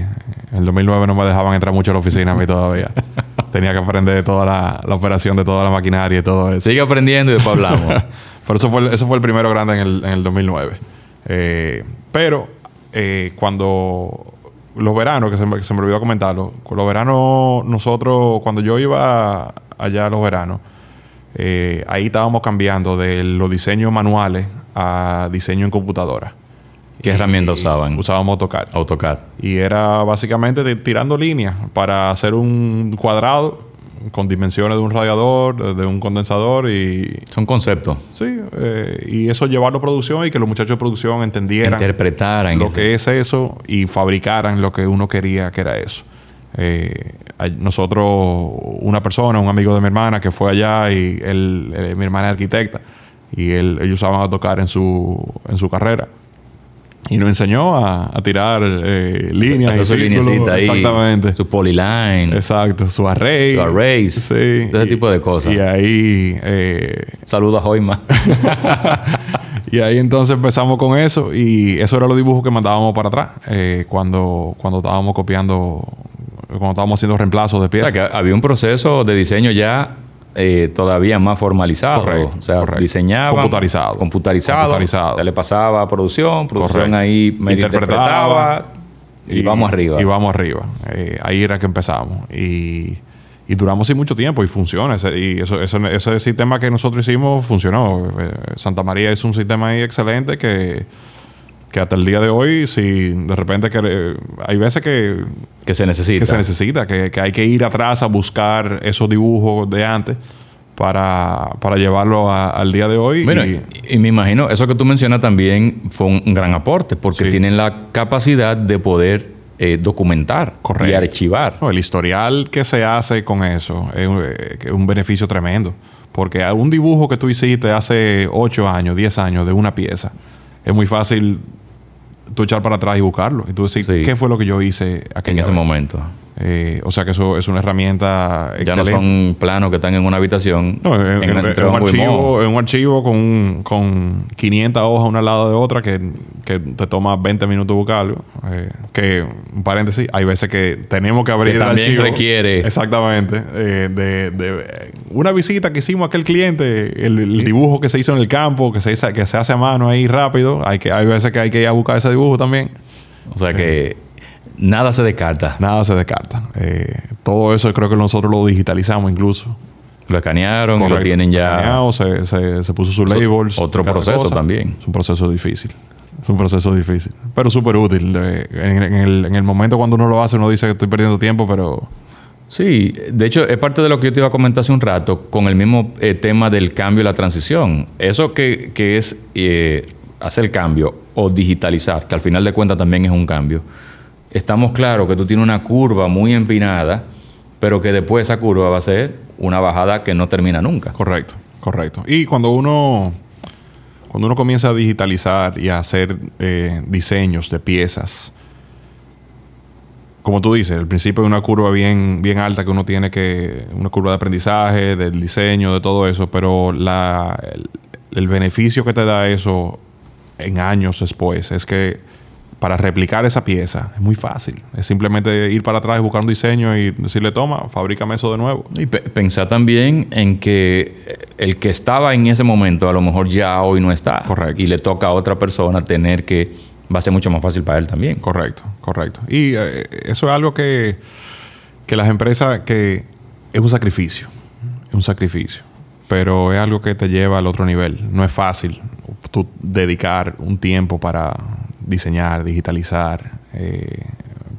En el 2009 no me dejaban entrar mucho a la oficina a mí todavía. Tenía que aprender toda la, operación de toda la maquinaria y todo eso. Sigue aprendiendo y después hablamos. Pero eso fue, eso fue el primero grande en el, en el 2009. Eh, pero eh, cuando los veranos, que se, me, se me olvidó comentarlo, los veranos, nosotros, cuando yo iba allá a los veranos, eh, ahí estábamos cambiando de los diseños manuales a diseño en computadora. ¿Qué herramientas usaban? Usábamos AutoCAD. AutoCAD. Y era básicamente tirando líneas para hacer un cuadrado con dimensiones de un radiador, de un condensador y... Son conceptos. Sí, eh, y eso llevarlo a producción y que los muchachos de producción entendieran... Interpretaran. Lo que es eso y fabricaran lo que uno quería que era eso. Eh, nosotros, una persona, un amigo de mi hermana que fue allá y él, eh, mi hermana es arquitecta y él, ellos usaban a tocar en su, en su carrera. Y nos enseñó a, tirar eh, líneas. Su ahí. Exactamente. Su polyline. Exacto. Su array. Su arrays. Sí. Ese tipo de cosas. Y ahí... Eh, Saludos a Joima. y ahí entonces empezamos con eso. Y eso era los dibujos que mandábamos para atrás. Eh, cuando, cuando estábamos copiando... Cuando estábamos haciendo reemplazos de piezas. O sea, que había un proceso de diseño ya eh, todavía más formalizado. Correcto, o sea, diseñaba. Computarizado. Computarizado. Se le pasaba a producción, producción ahí medio interpretaba, y, vamos arriba. Y vamos arriba. Eh, ahí era que empezamos. Y, y duramos sin mucho tiempo y funciona. y eso, eso, ese sistema que nosotros hicimos funcionó. Eh, Santa María es un sistema ahí excelente que que hasta el día de hoy, si de repente que, hay veces que... Que se necesita. Que se necesita, que, hay que ir atrás a buscar esos dibujos de antes para, para llevarlo al día de hoy. y, me imagino, eso que tú mencionas también fue un, gran aporte, porque tienen la capacidad de poder eh, documentar y archivar. el historial que se hace con eso es, eh, es un beneficio tremendo. Porque un dibujo que tú hiciste hace 8 años, 10 años de una pieza, es muy fácil tú echar para atrás y buscarlo. Y tú decir, ¿qué fue lo que yo hice en ese momento? Eh, o sea que eso es una herramienta Ya no son planos que están en una habitación. No, en, un, archivo, en un archivo con, con 500 hojas una al lado de otra que, te toma 20 minutos buscarlo. Eh, que, un paréntesis, hay veces que tenemos que abrir que también requiere. Exactamente. Eh, de, una visita que hicimos a aquel cliente, el, dibujo que se hizo en el campo, que se, que se hace a mano ahí rápido. Hay, que, hay veces que hay que ir a buscar ese dibujo también. O sea que Nada se descarta. Nada se descarta. Eh, todo eso creo que nosotros lo digitalizamos incluso. Lo escanearon y lo tienen ya. Se, se, se, puso su labels. Otro proceso también. Es un proceso difícil. Es un proceso difícil. Pero súper útil. En, el, en, el, momento cuando uno lo hace, uno dice que estoy perdiendo tiempo, pero Sí, de hecho es parte de lo que yo te iba a comentar hace un rato con el mismo eh, tema del cambio y la transición. Eso que, es eh, hacer el cambio o digitalizar, que al final de cuentas también es un cambio. Estamos claros que tú tienes una curva muy empinada, pero que después esa curva va a ser una bajada que no termina nunca. Correcto, correcto. Y cuando uno, cuando uno comienza a digitalizar y a hacer eh, diseños de piezas, como tú dices, el principio de una curva bien, bien alta que uno tiene que, una curva de aprendizaje, del diseño, de todo eso, pero la, el, beneficio que te da eso en años después es que para replicar esa pieza es muy fácil. Es simplemente ir para atrás y buscar un diseño y decirle, toma, fabrícame eso de nuevo. Y pensar también en que el que estaba en ese momento a lo mejor ya hoy no está. Correcto. Y le toca a otra persona tener que va a ser mucho más fácil para él también. Correcto, correcto. Y eh, eso es algo que, que las empresas, que es un sacrificio, es un sacrificio, pero es algo que te lleva al otro nivel. No es fácil tú dedicar un tiempo para diseñar, digitalizar, eh,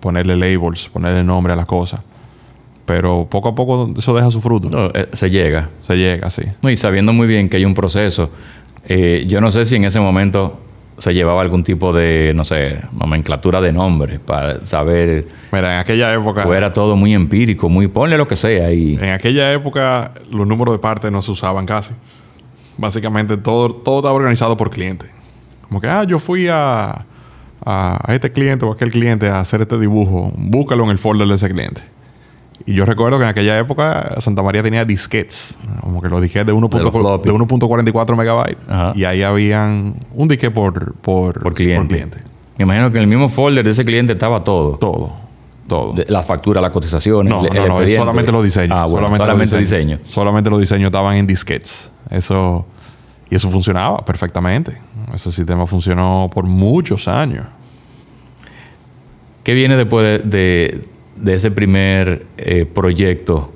ponerle labels, ponerle nombre a las cosas. Pero poco a poco eso deja su fruto. Eh, se llega. Se llega, sí. y sabiendo muy bien que hay un proceso. yo no sé si en ese momento se llevaba algún tipo de, no sé, nomenclatura de nombre para saber. Mira, en aquella época. O era todo muy empírico, muy ponle lo que sea. Y... En aquella época los números de partes no se usaban casi. Básicamente todo, todo estaba organizado por cliente. Como que, ah, yo fui a, a, a este cliente o a aquel cliente a hacer este dibujo. Búscalo en el folder de ese cliente. Y yo recuerdo que en aquella época Santa María tenía disquetes, como que los disquetes de 1.44 megabytes. Y ahí habían un disquete por, por, cliente. Me imagino que en el mismo folder de ese cliente estaba todo. Todo. Todo. la factura, las cotizaciones. No, no, no, solamente los diseños. Ah, solamente, solamente los diseños. Solamente los diseños estaban en disquetes. Eso. Y eso funcionaba perfectamente. Ese sistema funcionó por muchos años. ¿Qué viene después de de ese primer eh, proyecto,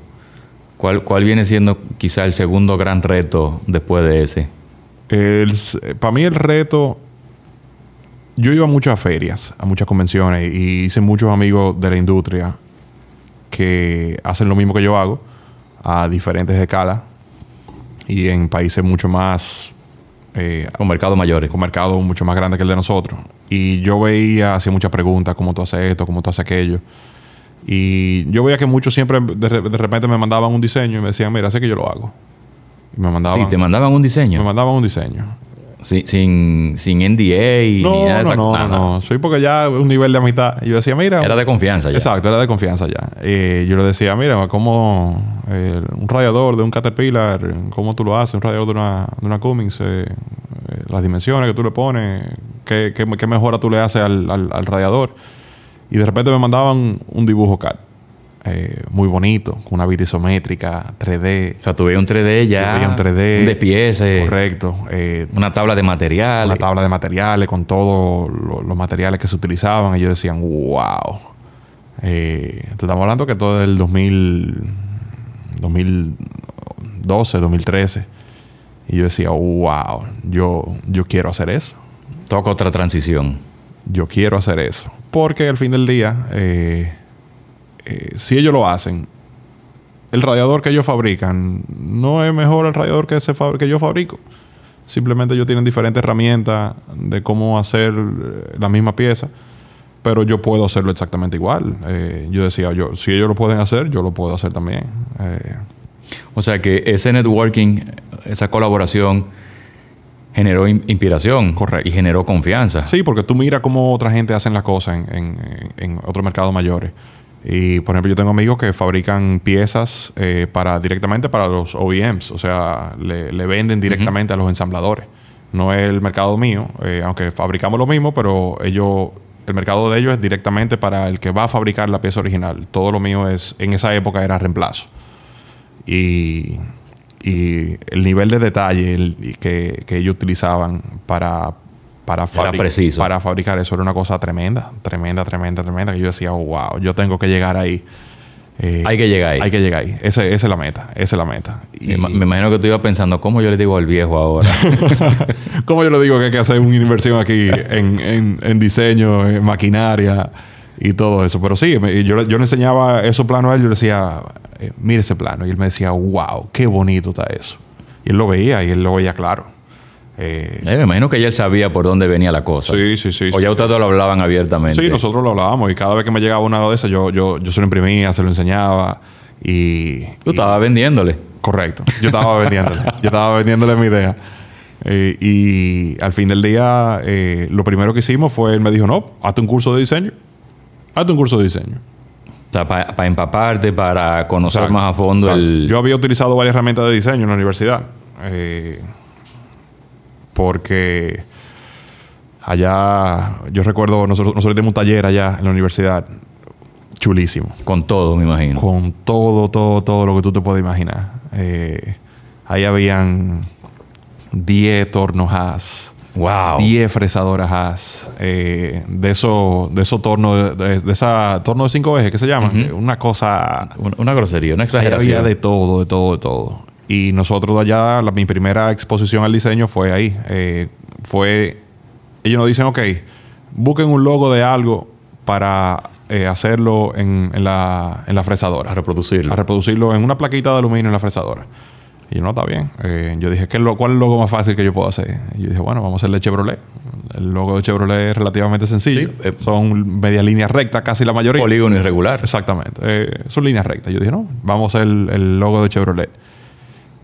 ¿cuál, ¿cuál viene siendo quizá el segundo gran reto después de ese? para mí el reto, yo iba a muchas ferias, a muchas convenciones y hice muchos amigos de la industria que hacen lo mismo que yo hago a diferentes escalas y en países mucho más... Eh, con mercados mayores. Con mercados mucho más grandes que el de nosotros. Y yo veía, hacía muchas preguntas, ¿cómo tú haces esto? ¿Cómo tú haces aquello? Y yo veía que muchos siempre de, repente me mandaban un diseño y me decían, mira, sé que yo lo hago. Y me mandaban. Sí, te mandaban un diseño. Me mandaban un diseño. Sin, sin NDA y no, no, no, no, no. Soy porque ya un nivel de amistad. Yo decía, mira. Era de confianza ya. Exacto, era de confianza ya. Yo le decía, mira, como eh, un radiador de un Caterpillar, cómo tú lo haces, un radiador de una, de una Cummins, eh, eh, las dimensiones que tú le pones, qué, qué, qué mejora tú le haces al, al, al radiador. Y de repente me mandaban un dibujo CAD. Eh, muy bonito, con una vida isométrica, 3D. O sea, tuve un 3D ya. Tuve un 3D. De piezas. Correcto. Eh, una tabla de materiales. Una tabla de materiales con todos los materiales que se utilizaban. Y yo decían, wow. Eh, estamos hablando que todo el 2000, 2012, 2013. Y yo decía, wow, yo, yo quiero hacer eso. Toca otra transición. Yo quiero hacer eso. Porque al fin del día, eh, eh, si ellos lo hacen, el radiador que ellos fabrican no es mejor el radiador que, se que yo fabrico. Simplemente ellos tienen diferentes herramientas de cómo hacer eh, la misma pieza, pero yo puedo hacerlo exactamente igual. yo decía, yo, si ellos lo pueden hacer, yo lo puedo hacer también. o sea que ese networking, esa colaboración, generó inspiración Correcto. y generó confianza. Sí, porque tú miras cómo otra gente hace las cosas en, en, otros mercados mayores. Y por ejemplo, yo tengo amigos que fabrican piezas eh, para directamente para los OEMs, o sea, le, venden directamente a los ensambladores. No es el mercado mío, eh, aunque fabricamos lo mismo, pero ellos, el mercado de ellos es directamente para el que va a fabricar la pieza original. Todo lo mío es, en esa época era reemplazo. Y y el nivel de detalle que, ellos utilizaban para, para, para fabricar eso era una cosa tremenda, tremenda, tremenda, tremenda, que yo decía, wow, yo tengo que llegar ahí. Eh, hay que llegar ahí. Hay que llegar ahí. Esa, es la meta. Esa es la meta. Y, me, imagino que tú ibas pensando, ¿cómo yo le digo al viejo ahora? ¿Cómo yo le digo que hay que hacer una inversión aquí en, en, en diseño, en maquinaria? y todo eso. Pero sí, yo, yo le enseñaba esos planos a él, yo le decía, eh, mire ese plano. Y él me decía, wow, qué bonito está eso. Y él lo veía y él lo veía claro. Eh, eh, me imagino que ya él sabía por dónde venía la cosa. Sí, sí, sí. O ya ustedes lo hablaban abiertamente. Sí, nosotros lo hablábamos y cada vez que me llegaba una de esas, yo, yo, yo se lo imprimía, se lo enseñaba y... Tú estabas vendiéndole. Correcto. Yo estaba vendiéndole. yo estaba vendiéndole mi idea. Eh, y al fin del día, lo primero que hicimos fue, él me dijo, no, hazte un curso de diseño. Hazte un curso de diseño. O sea, para empaparte, para conocer más a fondo el... Yo había utilizado varias herramientas de diseño en la universidad. Eh, porque allá, yo recuerdo, nosotros, nosotros tenemos un taller allá en la universidad, chulísimo. Con todo, me imagino. Con todo, todo, todo lo que tú te puedes imaginar. Eh, ahí habían 10 tornos Wow. 10 fresadoras eh, de esos de esos tornos, de, esa torno de cinco ejes que se llaman. Una cosa. Una, grosería, una exageración. había de todo, de todo, de todo. Y nosotros allá, mi primera exposición al diseño fue ahí. Eh, fue, ellos nos dicen, ok, busquen un logo de algo para eh, hacerlo en, la, en la fresadora. A reproducirlo. A reproducirlo en una plaquita de aluminio en la fresadora. Y yo, no, está bien. Eh, yo dije, ¿qué lo, ¿cuál es el logo más fácil que yo puedo hacer? Y yo dije, bueno, vamos a hacerle Chevrolet. El logo de Chevrolet es relativamente sencillo. son media línea recta, casi la mayoría. Polígono irregular. Exactamente. son líneas rectas. Yo dije, no, vamos a hacer el, el logo de Chevrolet.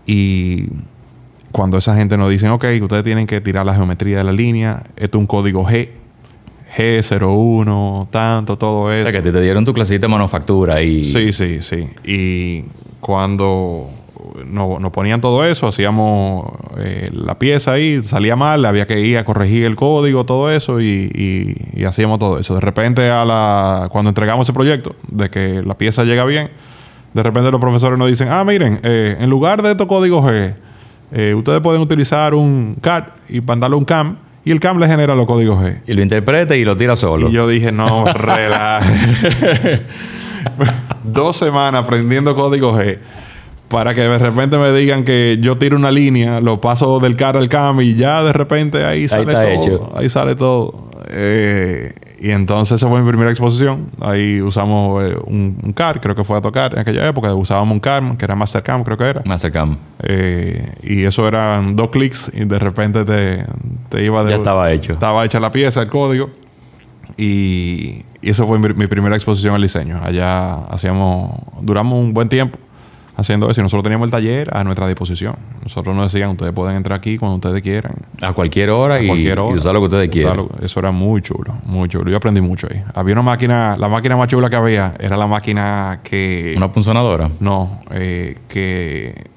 Y cuando esa gente nos dice, ok, ustedes tienen que tirar la geometría de la línea, esto es un código G, G01, tanto, todo eso. O sea, que te, dieron tu clasita de manufactura y... Sí, sí, sí. Y cuando nos, ponían todo eso, hacíamos eh, la pieza ahí, salía mal, había que ir a corregir el código, todo eso, y, y, hacíamos todo eso. De repente, a la, cuando entregamos el proyecto, de que la pieza llega bien, de repente los profesores nos dicen, ah, miren, eh, en lugar de estos códigos G, eh, ustedes pueden utilizar un CAD y mandarle un CAM y el CAM le genera los códigos G. Y lo interpreta y lo tira solo. Y yo dije, no, relaje. Dos semanas aprendiendo códigos G para que de repente me digan que yo tiro una línea, lo paso del CAD al CAM y ya de repente ahí sale todo. Ahí sale todo. Eh, y entonces esa fue mi primera exposición. Ahí usamos eh, un, un, CAR, creo que fue a tocar en aquella época. Usábamos un CAR, que era Mastercam, creo que era. Mastercam. Eh, y eso eran dos clics y de repente te, te iba de... Ya estaba hecho. Estaba hecha la pieza, el código. Y, y eso fue mi, mi primera exposición al diseño. Allá hacíamos... Duramos un buen tiempo haciendo eso. Y nosotros teníamos el taller a nuestra disposición. Nosotros nos decían, ustedes pueden entrar aquí cuando ustedes quieran. A cualquier hora, y, usar lo que ustedes quieran. Eso era muy chulo, muy chulo. Yo aprendí mucho ahí. Había una máquina, la máquina más chula que había era la máquina que... ¿Una punzonadora? No, eh, que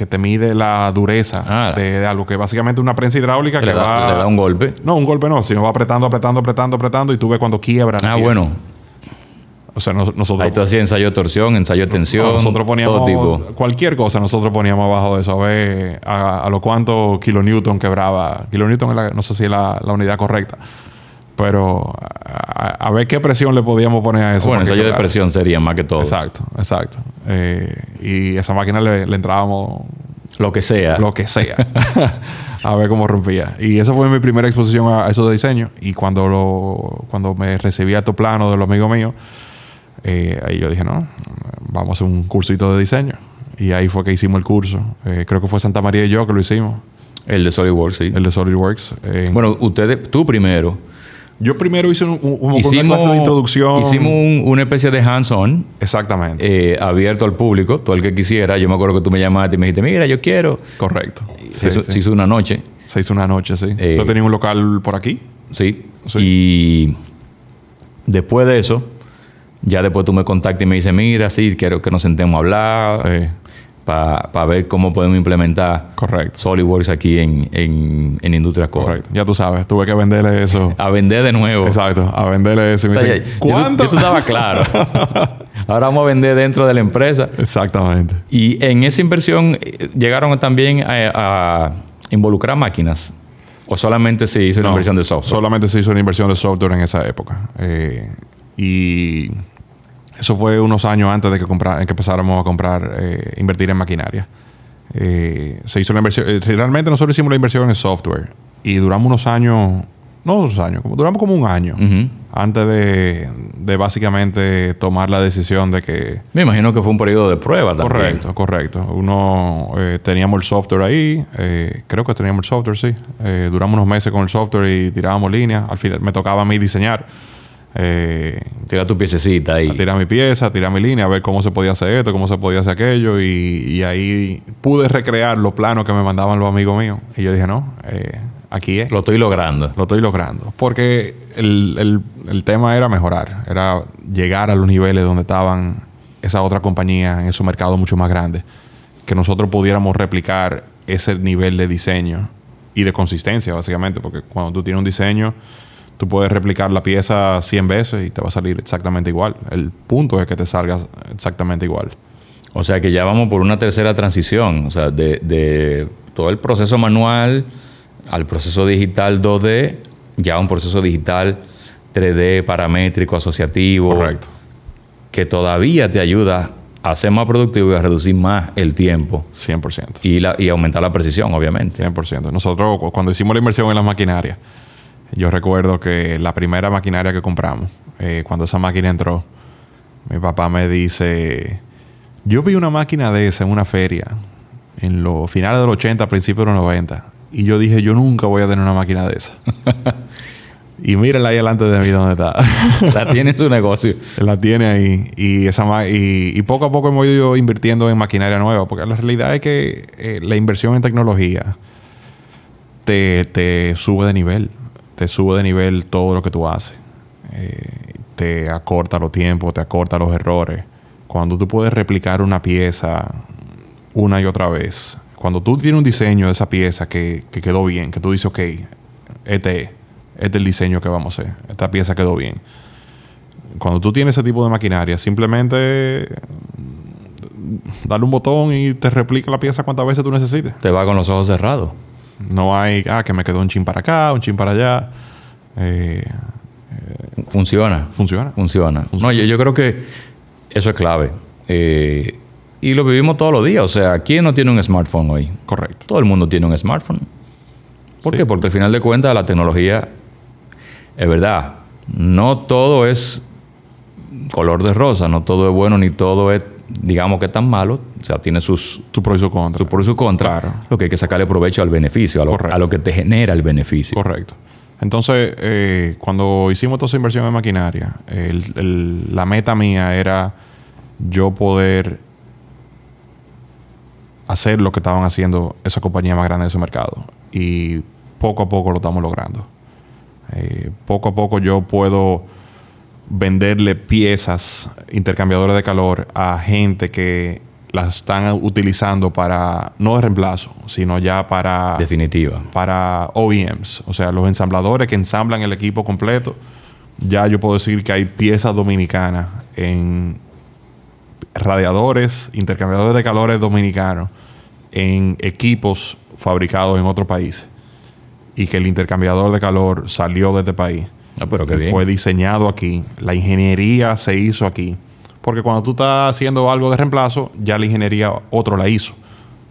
que te mide la dureza ah. de, algo, que básicamente una prensa hidráulica que le va... Le da un golpe. No, un golpe no, sino va apretando, apretando, apretando, apretando y tú ves cuando quiebra. Ah, bueno. O sea, nosotros... Ahí tú hacías ensayo de torsión, ensayo de tensión, nosotros poníamos tipo. cualquier cosa, nosotros poníamos abajo de eso, a ver a, lo cuánto kilonewton quebraba. Kilonewton es no sé si es la, unidad correcta, pero a, ver qué presión le podíamos poner a eso. Bueno, ensayo de presión sería más que todo. Exacto, exacto. Eh, y esa máquina le, entrábamos... Lo que sea. Lo que sea. a ver cómo rompía. Y esa fue mi primera exposición a, eso de diseño. Y cuando, lo, cuando me recibía estos planos de los amigos míos, eh, ahí yo dije, no, vamos a hacer un cursito de diseño. Y ahí fue que hicimos el curso. Eh, creo que fue Santa María y yo que lo hicimos. El de SolidWorks, sí. El de SolidWorks. Eh, bueno, ustedes, tú primero. Yo primero hice un, una clase de introducción. Hicimos una especie de hands-on. Exactamente. abierto al público, todo el que quisiera. Yo me acuerdo que tú me llamaste y me dijiste, mira, yo quiero. Correcto. Se, hizo, una noche. Se hizo una noche, sí. ¿Tú tenías un local por aquí? Sí. sí. Y después de eso, ya después tú me contactas y me dices, mira, sí, quiero que nos sentemos a hablar. Para ver cómo podemos implementar Correcto. SolidWorks aquí en, en, en Industrias Correcto. Ya tú sabes, tuve que venderle eso. a vender de nuevo. Exacto, a venderle eso. Y me ¿Cuánto? tú estabas claro. Ahora vamos a vender dentro de la empresa. Exactamente. Y en esa inversión eh, llegaron también a, involucrar máquinas. ¿O solamente se hizo una inversión de software? Solamente se hizo una inversión de software en esa época. Eh, y eso fue unos años antes de que, comprar, que empezáramos a comprar, eh, invertir en maquinaria. Eh, se hizo la inversión. Eh, realmente nosotros hicimos la inversión en software y duramos unos años no dos años, duramos como un año antes de, de, básicamente tomar la decisión de que... Me imagino que fue un periodo de prueba también. Correcto, correcto. Uno, eh, teníamos el software ahí, eh, creo que teníamos el software, sí. Eh, duramos unos meses con el software y tirábamos líneas. Al final me tocaba a mí diseñar. Eh, tirar tu piececita ahí. Tirar mi pieza, tirar mi línea, a ver cómo se podía hacer esto, cómo se podía hacer aquello. Y, y ahí pude recrear los planos que me mandaban los amigos míos. Y yo dije, no, eh, aquí es. Lo estoy logrando. Lo estoy logrando. Porque el, el, el, tema era mejorar, era llegar a los niveles donde estaban esa otra compañía en ese mercado mucho más grande. Que nosotros pudiéramos replicar ese nivel de diseño y de consistencia, básicamente. Porque cuando tú tienes un diseño tú puedes replicar la pieza 100 veces y te va a salir exactamente igual. El punto es que te salga exactamente igual. O sea que ya vamos por una tercera transición, o sea, de, de todo el proceso manual al proceso digital 2D, ya un proceso digital 3D, paramétrico, asociativo. Correcto. Que todavía te ayuda a ser más productivo y a reducir más el tiempo. 100%. Y, la, y aumentar la precisión, obviamente. 100%. Nosotros, cuando hicimos la inversión en las maquinarias, yo recuerdo que la primera maquinaria que compramos, eh, cuando esa máquina entró, mi papá me dice, yo vi una máquina de esa en una feria, en los finales de los 80, principios de los 90, y yo dije, yo nunca voy a tener una máquina de esa. y mírenla ahí delante de mí donde está. la tiene en su negocio. La tiene ahí. Y, esa y, y, poco a poco hemos ido invirtiendo en maquinaria nueva, porque la realidad es que eh, la inversión en tecnología te, te sube de nivel te sube de nivel todo lo que tú haces. Eh, te acorta los tiempos, te acorta los errores. Cuando tú puedes replicar una pieza una y otra vez, cuando tú tienes un diseño de esa pieza que, que quedó bien, que tú dices, ok, este es, este es el diseño que vamos a hacer, esta pieza quedó bien. Cuando tú tienes ese tipo de maquinaria, simplemente dale un botón y te replica la pieza cuantas veces tú necesites. Te va con los ojos cerrados. No hay, ah, que me quedó un chin para acá, un chin para allá. Eh, funciona. Funciona. Funciona. No, yo, creo que eso es clave. Eh, y lo vivimos todos los días. O sea, ¿quién no tiene un smartphone hoy? Correcto. Todo el mundo tiene un smartphone. ¿Por qué? Porque al final de cuentas la tecnología es verdad. No todo es color de rosa, no todo es bueno ni todo es digamos que tan malo, o sea, tiene sus... Su pro y su contra. Su pro y su contra. Claro. Lo que hay que sacarle provecho al beneficio, a lo, a lo que te genera el beneficio. Correcto. Entonces, eh, cuando hicimos toda esa inversión en maquinaria, el, el, la meta mía era yo poder hacer lo que estaban haciendo esa compañía más grande de ese mercado. Y poco a poco lo estamos logrando. Eh, poco a poco yo puedo venderle piezas, intercambiadores de calor, a gente que las están utilizando para, no de reemplazo, sino ya para... Definitiva. Para OEMs, o sea, los ensambladores que ensamblan el equipo completo. Ya yo puedo decir que hay piezas dominicanas en radiadores, intercambiadores de calores dominicanos, en equipos fabricados en otros países. Y que el intercambiador de calor salió de este país Ah, pero qué bien. Fue diseñado aquí. La ingeniería se hizo aquí. Porque cuando tú estás haciendo algo de reemplazo, ya la ingeniería otro la hizo.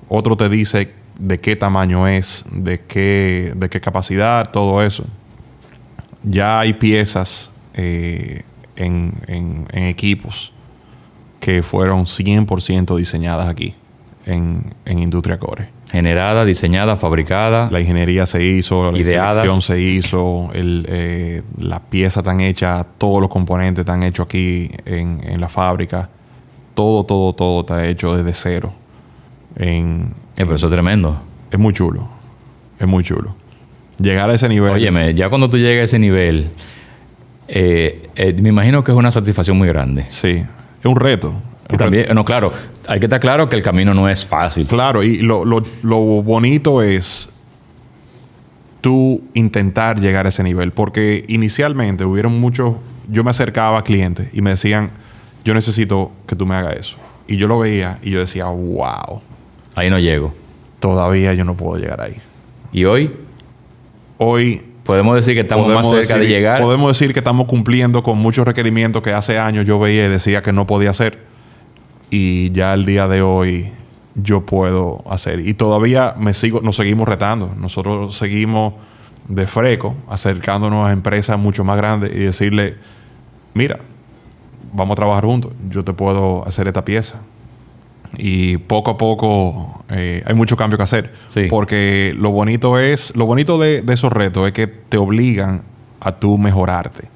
Otro te dice de qué tamaño es, de qué, de qué capacidad, todo eso. Ya hay piezas eh, en, en, en, equipos que fueron 100% diseñadas aquí, en, en Industria Core. Generada, diseñada, fabricada. La ingeniería se hizo, la ideación se hizo, el, eh, la pieza tan hecha, todos los componentes están hechos aquí en, en, la fábrica. Todo, todo, todo está hecho desde cero. En, eh, pero eso es tremendo. Es muy chulo. Es muy chulo. Llegar a ese nivel. Óyeme, ya cuando tú llegas a ese nivel, eh, eh, me imagino que es una satisfacción muy grande. Sí, es un reto. Y también, no, claro, hay que estar claro que el camino no es fácil. Claro, y lo, lo, lo, bonito es tú intentar llegar a ese nivel, porque inicialmente hubieron muchos, yo me acercaba a clientes y me decían, yo necesito que tú me hagas eso. Y yo lo veía y yo decía, wow. Ahí no llego. Todavía yo no puedo llegar ahí. ¿Y hoy? Hoy Podemos decir que estamos más cerca decir, de llegar. Podemos decir que estamos cumpliendo con muchos requerimientos que hace años yo veía y decía que no podía hacer y ya el día de hoy yo puedo hacer. Y todavía me sigo, nos seguimos retando. Nosotros seguimos de freco, acercándonos a empresas mucho más grandes y decirle, mira, vamos a trabajar juntos, yo te puedo hacer esta pieza. Y poco a poco eh, hay mucho cambio que hacer. Porque lo bonito es, lo bonito de, esos retos es que te obligan a tú mejorarte.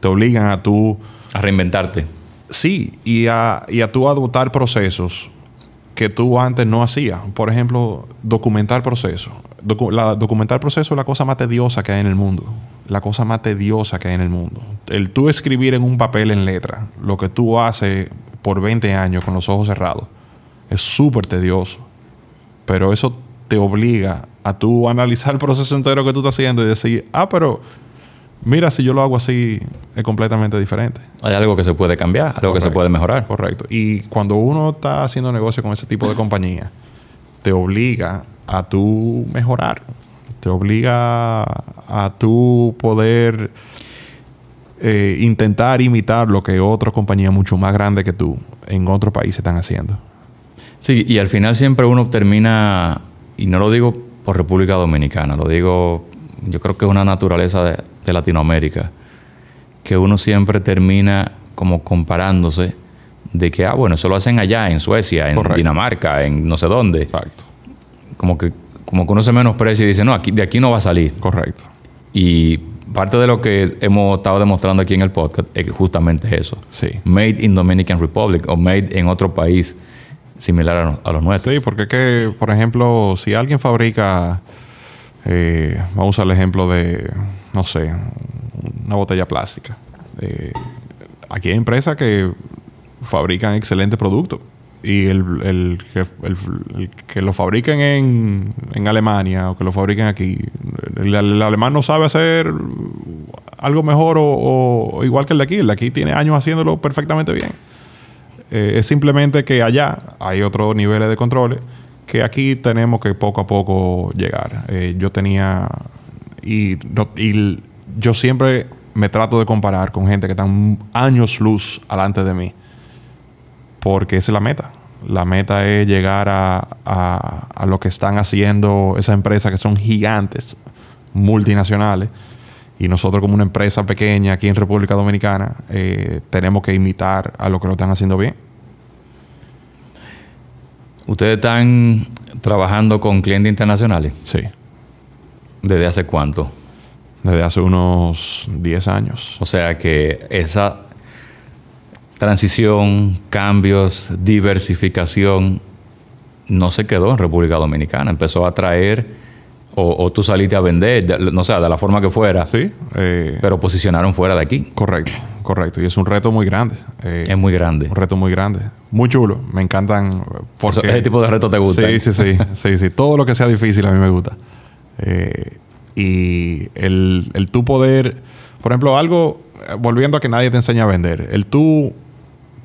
Te obligan a tú... A reinventarte. Sí, y a, y a tú adoptar procesos que tú antes no hacías. Por ejemplo, documentar procesos. la, documentar procesos es la cosa más tediosa que hay en el mundo. La cosa más tediosa que hay en el mundo. El tú escribir en un papel en letra lo que tú haces por 20 años con los ojos cerrados es súper tedioso. Pero eso te obliga a tú analizar el proceso entero que tú estás haciendo y decir, ah, pero mira, si yo lo hago así, es completamente diferente. Hay algo que se puede cambiar, algo que se puede mejorar. Correcto. Y cuando uno está haciendo negocio con ese tipo de compañía, te obliga a tú mejorar. Te obliga a tú poder eh, intentar imitar lo que otras compañías mucho más grandes que tú en otros países están haciendo. Sí, y al final siempre uno termina, y no lo digo por República Dominicana, lo digo, yo creo que es una naturaleza de, de Latinoamérica, que uno siempre termina como comparándose de que, ah, bueno, eso lo hacen allá, en Suecia, en Dinamarca, en no sé dónde. Exacto. Como que, como que uno se menosprecia y dice, no, aquí, de aquí no va a salir. Correcto. Y parte de lo que hemos estado demostrando aquí en el podcast es justamente eso. Sí. Made in Dominican Republic o made en otro país similar a, los nuestros. Sí, porque es que, por ejemplo, si alguien fabrica, eh, vamos a usar el ejemplo de no sé, una botella plástica. Eh, aquí hay empresas que fabrican excelentes productos y el, que, lo fabriquen en, Alemania o que lo fabriquen aquí, el, alemán no sabe hacer algo mejor o, igual que el de aquí. El de aquí tiene años haciéndolo perfectamente bien. Eh, es simplemente que allá hay otros niveles de controles que aquí tenemos que poco a poco llegar. Eh, yo tenía y, yo siempre me trato de comparar con gente que están años luz alante de mí. Porque esa es la meta. La meta es llegar a, a, lo que están haciendo esas empresas que son gigantes, multinacionales. Y nosotros como una empresa pequeña aquí en República Dominicana eh, tenemos que imitar a lo que lo están haciendo bien. ¿Ustedes están trabajando con clientes internacionales? Sí. ¿Desde hace cuánto? Desde hace unos 10 años. O sea que esa transición, cambios, diversificación, no se quedó en República Dominicana. Empezó a traer, o, tú saliste a vender, no sé, de la forma que fuera. Sí. Eh, pero posicionaron fuera de aquí. Correcto, correcto. Y es un reto muy grande. Eh, es muy grande. Un reto muy grande. Muy chulo. Me encantan. Porque, ese tipo de retos te gusta. Sí, sí, sí, sí, sí. Todo lo que sea difícil a mí me gusta. Eh, y el, el tú poder, por ejemplo, algo, volviendo a que nadie te enseña a vender, el tú,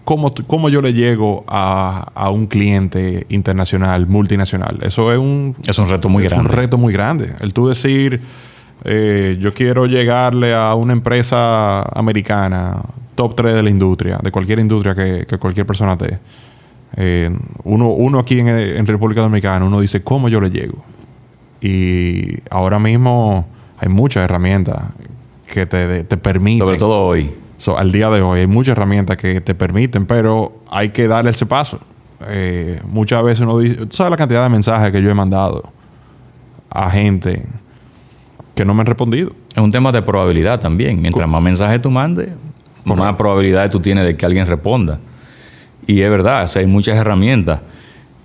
cómo, cómo yo le llego a, a, un cliente internacional, multinacional, eso es un... Es un reto muy grande. un reto muy grande. El tú decir, eh, yo quiero llegarle a una empresa americana, top 3 de la industria, de cualquier industria que, que cualquier persona te... Eh, uno, uno aquí en, en República Dominicana, uno dice, ¿cómo yo le llego? Y ahora mismo hay muchas herramientas que te, te permiten. Sobre todo hoy. al día de hoy hay muchas herramientas que te permiten, pero hay que darle ese paso. Eh, muchas veces uno dice, ¿tú sabes la cantidad de mensajes que yo he mandado a gente que no me han respondido? Es un tema de probabilidad también. Mientras más mensajes tú mandes, más probabilidad tú tienes de que alguien responda. Y es verdad, hay muchas herramientas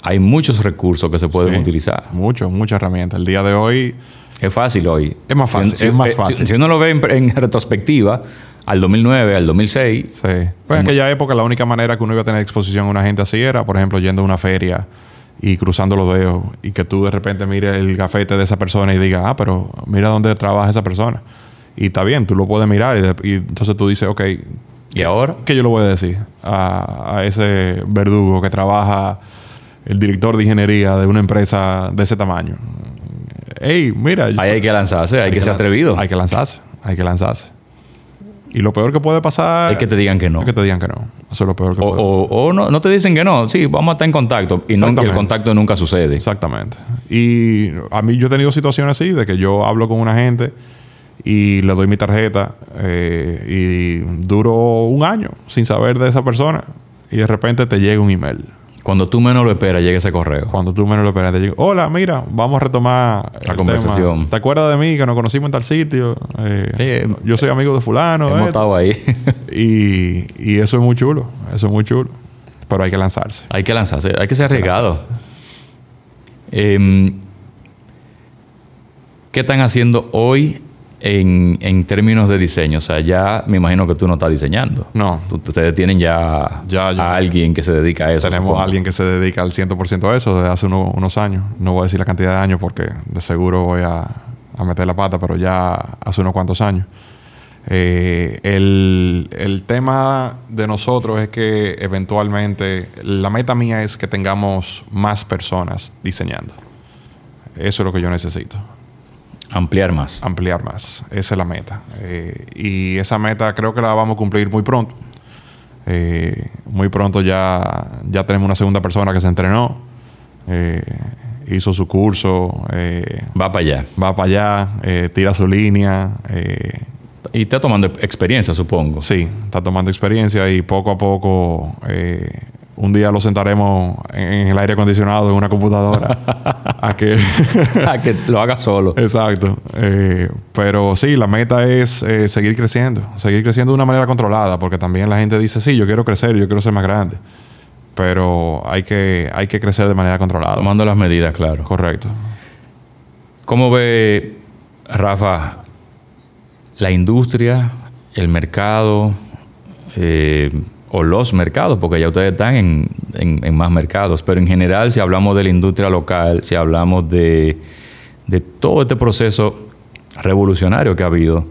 hay muchos recursos que se pueden utilizar. Muchos, muchas herramientas. El día de hoy... Es fácil hoy. Es más fácil, es más fácil. Si, uno lo ve en, retrospectiva, al 2009, al 2006... Sí. Pues en aquella época la única manera que uno iba a tener exposición a una gente así era, por ejemplo, yendo a una feria y cruzando los dedos y que tú de repente mires el gafete de esa persona y digas, ah, pero mira dónde trabaja esa persona. Y está bien, tú lo puedes mirar y, entonces tú dices, ok, ¿y ahora? ¿Qué yo le voy a decir a, a ese verdugo que trabaja el director de ingeniería de una empresa de ese tamaño. Ey, mira. Ahí hay que lanzarse, hay, que, ser atrevido. Hay que lanzarse, hay que lanzarse. Y lo peor que puede pasar. Es que te digan que no. Es que te digan que no. Eso es lo peor que O, puede o- o no, no te dicen que no, sí, vamos a estar en contacto. Y no, el contacto nunca sucede. Exactamente. Y a mí yo he tenido situaciones así, de que yo hablo con una gente y le doy mi tarjeta eh, y duro un año sin saber de esa persona y de repente te llega un email. Cuando tú menos lo esperas, llega ese correo. Cuando tú menos lo esperas, te llega, hola, mira, vamos a retomar La el conversación. tema. ¿Te acuerdas de mí que nos conocimos en tal sitio? Eh, Sí, yo soy amigo de fulano. Hemos eh". estado ahí. Y, y eso es muy chulo, eso es muy chulo. Pero hay que lanzarse. hay que lanzarse, hay que ser arriesgado. Em, ¿Qué están haciendo hoy en, en términos de diseño? O sea, ya me imagino que tú no estás diseñando. No. Ustedes tienen ya, a alguien que se dedica a eso. Tenemos supongo. a alguien que se dedica al 100% a eso desde hace uno- unos años. No voy a decir la cantidad de años porque de seguro voy a, a meter la pata, pero ya hace unos cuantos años. Eh, el, el tema de nosotros es que eventualmente la meta mía es que tengamos más personas diseñando. Eso es lo que yo necesito Ampliar más. ampliar más. Esa es la meta. Eh, y esa meta creo que la vamos a cumplir muy pronto. Eh, muy pronto ya, ya tenemos una segunda persona que se entrenó, eh, hizo su curso, Va para allá. va para allá, tira su línea. Y está tomando experiencia, supongo. sí, está tomando experiencia y poco a poco un día lo sentaremos en, en el aire acondicionado de una computadora a que A que lo haga solo. Exacto. Eh, pero sí, la meta es eh, seguir creciendo. Seguir creciendo de una manera controlada, porque también la gente dice, sí, yo quiero crecer, yo quiero ser más grande. Pero hay que, hay que crecer de manera controlada. Tomando las medidas, claro. Correcto. ¿Cómo ve, Rafa, la industria, el mercado eh, o los mercados? Porque ya ustedes están en, en- en más mercados, pero en general, si hablamos de la industria local, si hablamos de, de todo este proceso revolucionario que ha habido,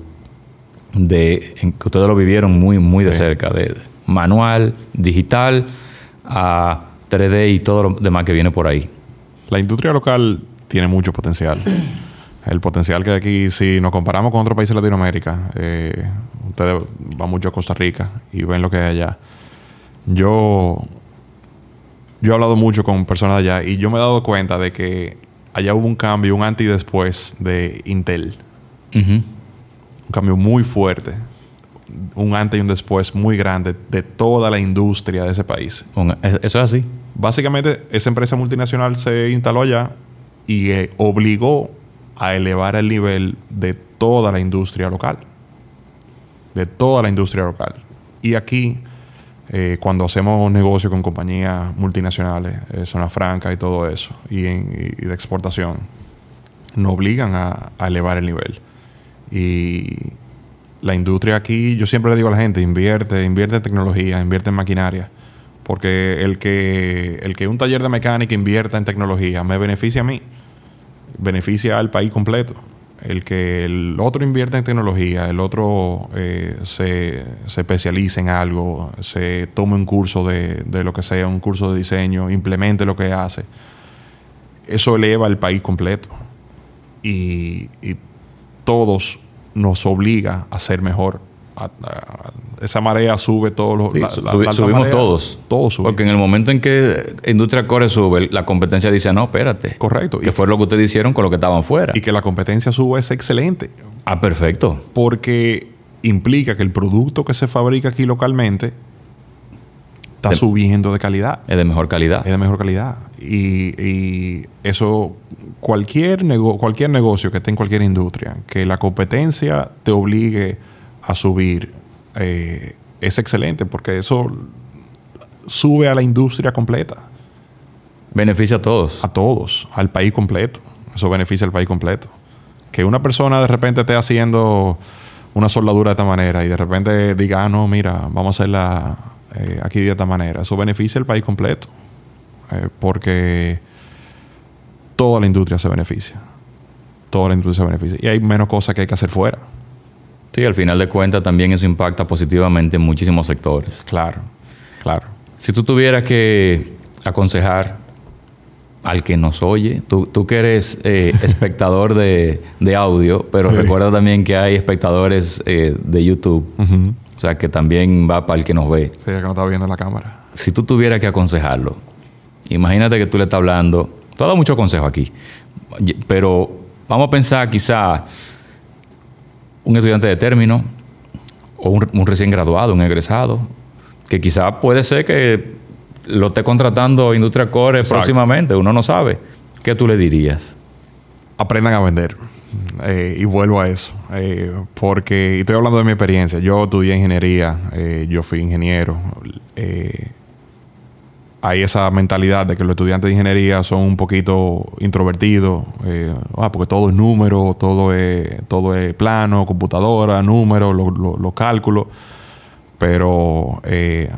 de, en que ustedes lo vivieron muy, muy de Sí. cerca, de manual, digital, a 3D y todo lo demás que viene por ahí. La industria local tiene mucho potencial. El potencial que hay aquí, si nos comparamos con otros países de Latinoamérica, eh, ustedes van mucho a Costa Rica y ven lo que hay allá. Yo, yo he hablado mucho con personas de allá y yo me he dado cuenta de que allá hubo un cambio, un antes y después de Intel. Un cambio muy fuerte. Un antes y un después muy grande de toda la industria de ese país. Un- Eso es así. Básicamente, esa empresa multinacional se instaló allá y eh, obligó a elevar el nivel de toda la industria local. De toda la industria local. Y aquí, eh, cuando hacemos negocio con compañías multinacionales, eh, zona franca y todo eso, y, en- de exportación, nos obligan a, a elevar el nivel. Y la industria aquí, yo siempre le digo a la gente, invierte, invierte en tecnología, invierte en maquinaria. Porque el que, el que un taller de mecánica invierta en tecnología me beneficia a mí, beneficia al país completo. El que el otro invierta en tecnología, el otro eh, se, se especialice en algo, se tome un curso de, de lo que sea, un curso de diseño, implemente lo que hace, eso eleva el país completo. Y todos nos obliga a ser mejor. A- a- esa marea sube todos los... Sí, la- su- la- subi- la alta subimos marea, todos. Todos. Porque en el momento en que Industria Core sube, la competencia dice, no, espérate. Correcto. Que Y- fue lo que ustedes hicieron con lo que estaban fuera. Y que la competencia suba es excelente. ah, perfecto. Porque implica que el producto que se fabrica aquí localmente está De- subiendo de calidad. Es de mejor calidad. Es de mejor calidad. Y, y eso, cualquier, nego- cualquier negocio que esté en cualquier industria, que la competencia te obligue a subir, eh, es excelente porque eso sube a la industria completa, Beneficia a todos. a todos, al país completo. Eso beneficia al país completo. Que una persona de repente esté haciendo una soldadura de esta manera y de repente diga, ah, no, mira, vamos a hacerla eh, aquí de esta manera. Eso beneficia al país completo. Eh, porque toda la industria se beneficia. Toda la industria se beneficia. Y hay menos cosas que hay que hacer fuera. Sí, al final de cuentas también eso impacta positivamente en muchísimos sectores. Claro, claro. Si tú tuvieras que aconsejar al que nos oye, tú, tú que eres eh, espectador de, de audio, pero Sí. recuerda también que hay espectadores eh, de YouTube. O sea, que también va para el que nos ve. Sí, el que no está viendo la cámara. Si tú tuvieras que aconsejarlo, imagínate que tú le estás hablando. Tú has dado mucho consejo aquí. Pero vamos a pensar quizá un estudiante de término o un, recién graduado, un egresado, que quizá puede ser que lo esté contratando Industria Core próximamente, uno no sabe. ¿Qué tú le dirías? Aprendan a vender. Eh, y vuelvo a eso. Eh, porque, y estoy hablando de mi experiencia. Yo estudié ingeniería, eh, yo fui ingeniero. Hay esa mentalidad de que los estudiantes de ingeniería son un poquito introvertidos, ah, porque todo es número, todo es, todo es plano, computadora, números, los cálculos. Pero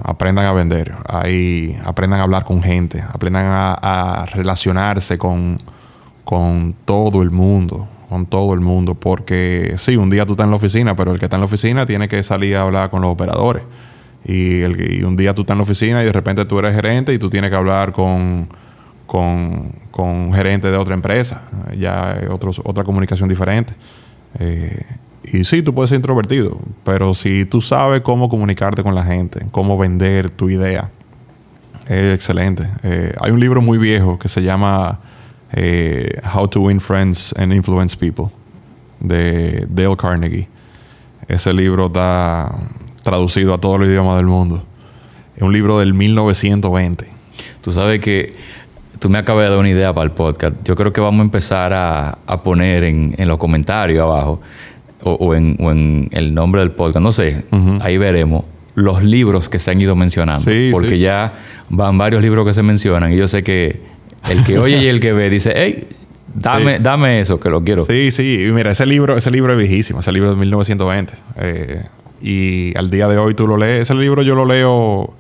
aprendan a vender, ahí, aprendan a hablar con gente, aprendan a, relacionarse con, con todo el mundo con todo el mundo, porque sí, un día tú estás en la oficina, pero el que está en la oficina tiene que salir a hablar con los operadores. Y, el, un día tú estás en la oficina y de repente tú eres gerente y tú tienes que hablar con, con, con gerente de otra empresa. Ya es otra comunicación diferente. Eh, y sí, tú puedes ser introvertido, pero si tú sabes cómo comunicarte con la gente, cómo vender tu idea, es excelente. Eh, hay un libro muy viejo que se llama eh, How to Win Friends and Influence People de Dale Carnegie. Ese libro está traducido a todos los idiomas del mundo. Es un libro del 1920. Tú sabes que tú me acabas de dar una idea para el podcast. Yo creo que vamos a empezar a, poner en, los comentarios abajo o, en, el nombre del podcast, no sé, ahí veremos los libros que se han ido mencionando. porque ya van varios libros que se mencionan y yo sé que el que oye y el que ve dice, hey, dame, dame eso, que lo quiero. Sí, sí. Y mira, ese libro, ese libro es viejísimo, ese libro es de 1920. Eh, y al día de hoy tú lo lees. Ese libro yo lo leo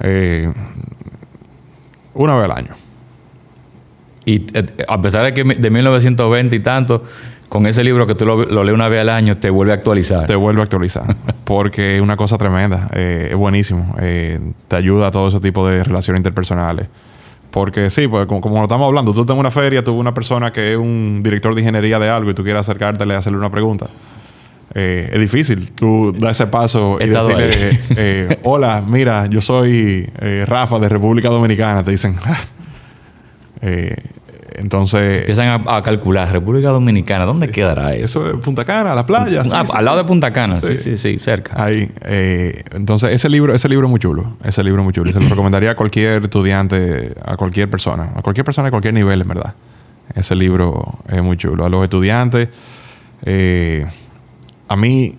eh, una vez al año. Y eh, a pesar de que de 1920 y tanto, con ese libro que tú lo, lo, lees una vez al año, te vuelve a actualizar. Te vuelve a actualizar. porque es una cosa tremenda. es buenísimo. te ayuda a todo ese tipo de relaciones interpersonales. Porque sí, pues como, como estamos hablando, tú estás en una feria, tuve una persona que es un director de ingeniería de algo y tú quieres acercártele y hacerle una pregunta. Eh, es difícil tú dar ese paso y decirle, eh, hola, mira, yo soy eh, Rafa de República Dominicana. Te dicen, eh, entonces. Empiezan a, calcular. República Dominicana, ¿dónde quedará eso? Eso es Punta Cana, la playa. Ah, al lado de Punta Cana, sí, sí, sí, cerca. Ahí. Eh, entonces, ese libro, ese libro es muy chulo. Ese libro es muy chulo. Se lo recomendaría a cualquier estudiante, a cualquier persona. A cualquier persona de cualquier nivel, en verdad. Ese libro es muy chulo. A los estudiantes, eh, a mí.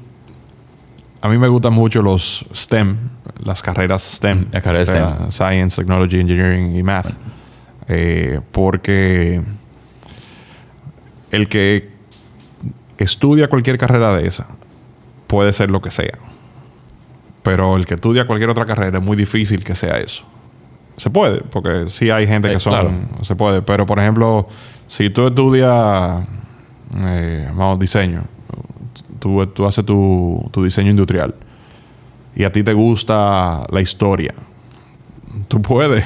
A mí me gustan mucho los STEM, las carreras STEM. Las carreras STEM. Science, Technology, Engineering y Math. Eh, porque el que estudia cualquier carrera de esa puede ser lo que sea. Pero el que estudia cualquier otra carrera es muy difícil que sea eso. Se puede, porque sí hay gente que son... Se puede, pero por ejemplo, si tú estudias, eh, vamos, diseño, tú, tú haces tu, tu diseño industrial y a ti te gusta la historia, tú puedes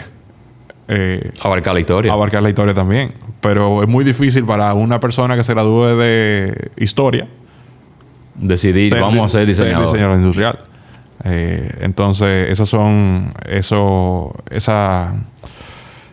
eh, abarcar la historia. Abarcar la historia también. Pero es muy difícil para una persona que se gradúe de historia decidir, vamos a ser diseñador. diseñador industrial. Eh, entonces, esos son, eso, esa,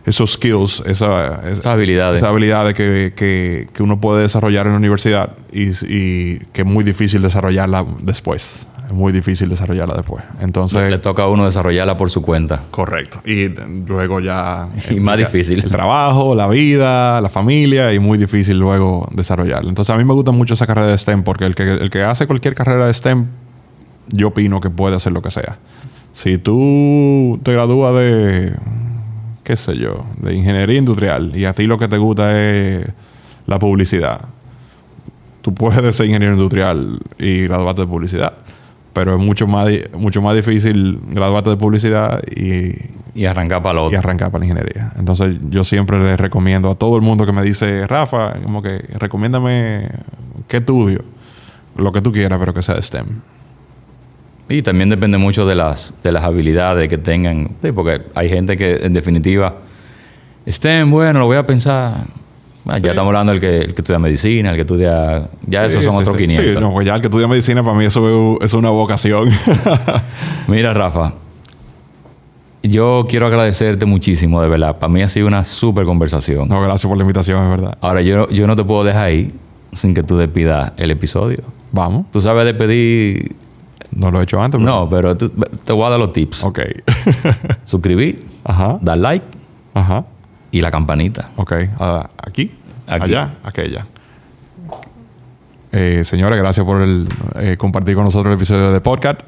esos skills, esa, esas habilidades, esas habilidades que, que, que, uno puede desarrollar en la universidad y, y que es muy difícil desarrollarla después. Es muy difícil desarrollarla después. Entonces... Le toca a uno desarrollarla por su cuenta. Correcto. Y luego ya... Y más difícil. El trabajo, la vida, la familia y muy difícil luego desarrollarla. Entonces a mí me gusta mucho esa carrera de STEM porque el que, el que hace cualquier carrera de STEM, yo opino que puede hacer lo que sea. Si tú te gradúas de, qué sé yo, de ingeniería industrial y a ti lo que te gusta es la publicidad, tú puedes ser ingeniero industrial y graduarte de publicidad pero es mucho más, mucho más difícil graduarte de publicidad y, y arrancar para lo otro. Y arrancar para la ingeniería. Entonces, yo siempre le recomiendo a todo el mundo que me dice, Rafa, como que recomiéndame qué estudio, lo que tú quieras, pero que sea de STEM. Y también depende mucho de las, de las habilidades que tengan, porque hay gente que, en definitiva, STEM, bueno, lo voy a pensar. Ah, ya estamos hablando del que, el que estudia medicina, el que estudia... Ya esos son otros 500. Sí, no, pues ya el que estudia medicina para mí eso es una vocación. Mira, Rafa. Yo quiero agradecerte muchísimo, de verdad. Para mí ha sido una súper conversación. No, gracias por la invitación, es verdad. Ahora, yo, yo no te puedo dejar ahí sin que tú despidas el episodio. Vamos. Tú sabes despedir... No lo he hecho antes. No, pero te voy a dar los tips. Ok. Suscribir. Ajá. Dar like. Ajá. Y la campanita. Ok. Uh, ¿Aquí? Aquí. Allá. Aquella. Eh, señores, gracias por el, eh, compartir con nosotros el episodio de podcast.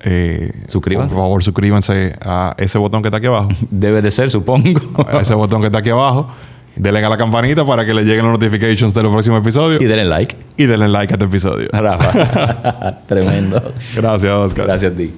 Eh, suscríbanse. Por favor, suscríbanse a ese botón que está aquí abajo. Debe de ser, supongo. a ese botón que está aquí abajo. Denle a la campanita para que le lleguen las notifications de los próximos episodios. Y denle like. Y denle like a este episodio. Rafa. Tremendo. Gracias, Oscar. Gracias a ti.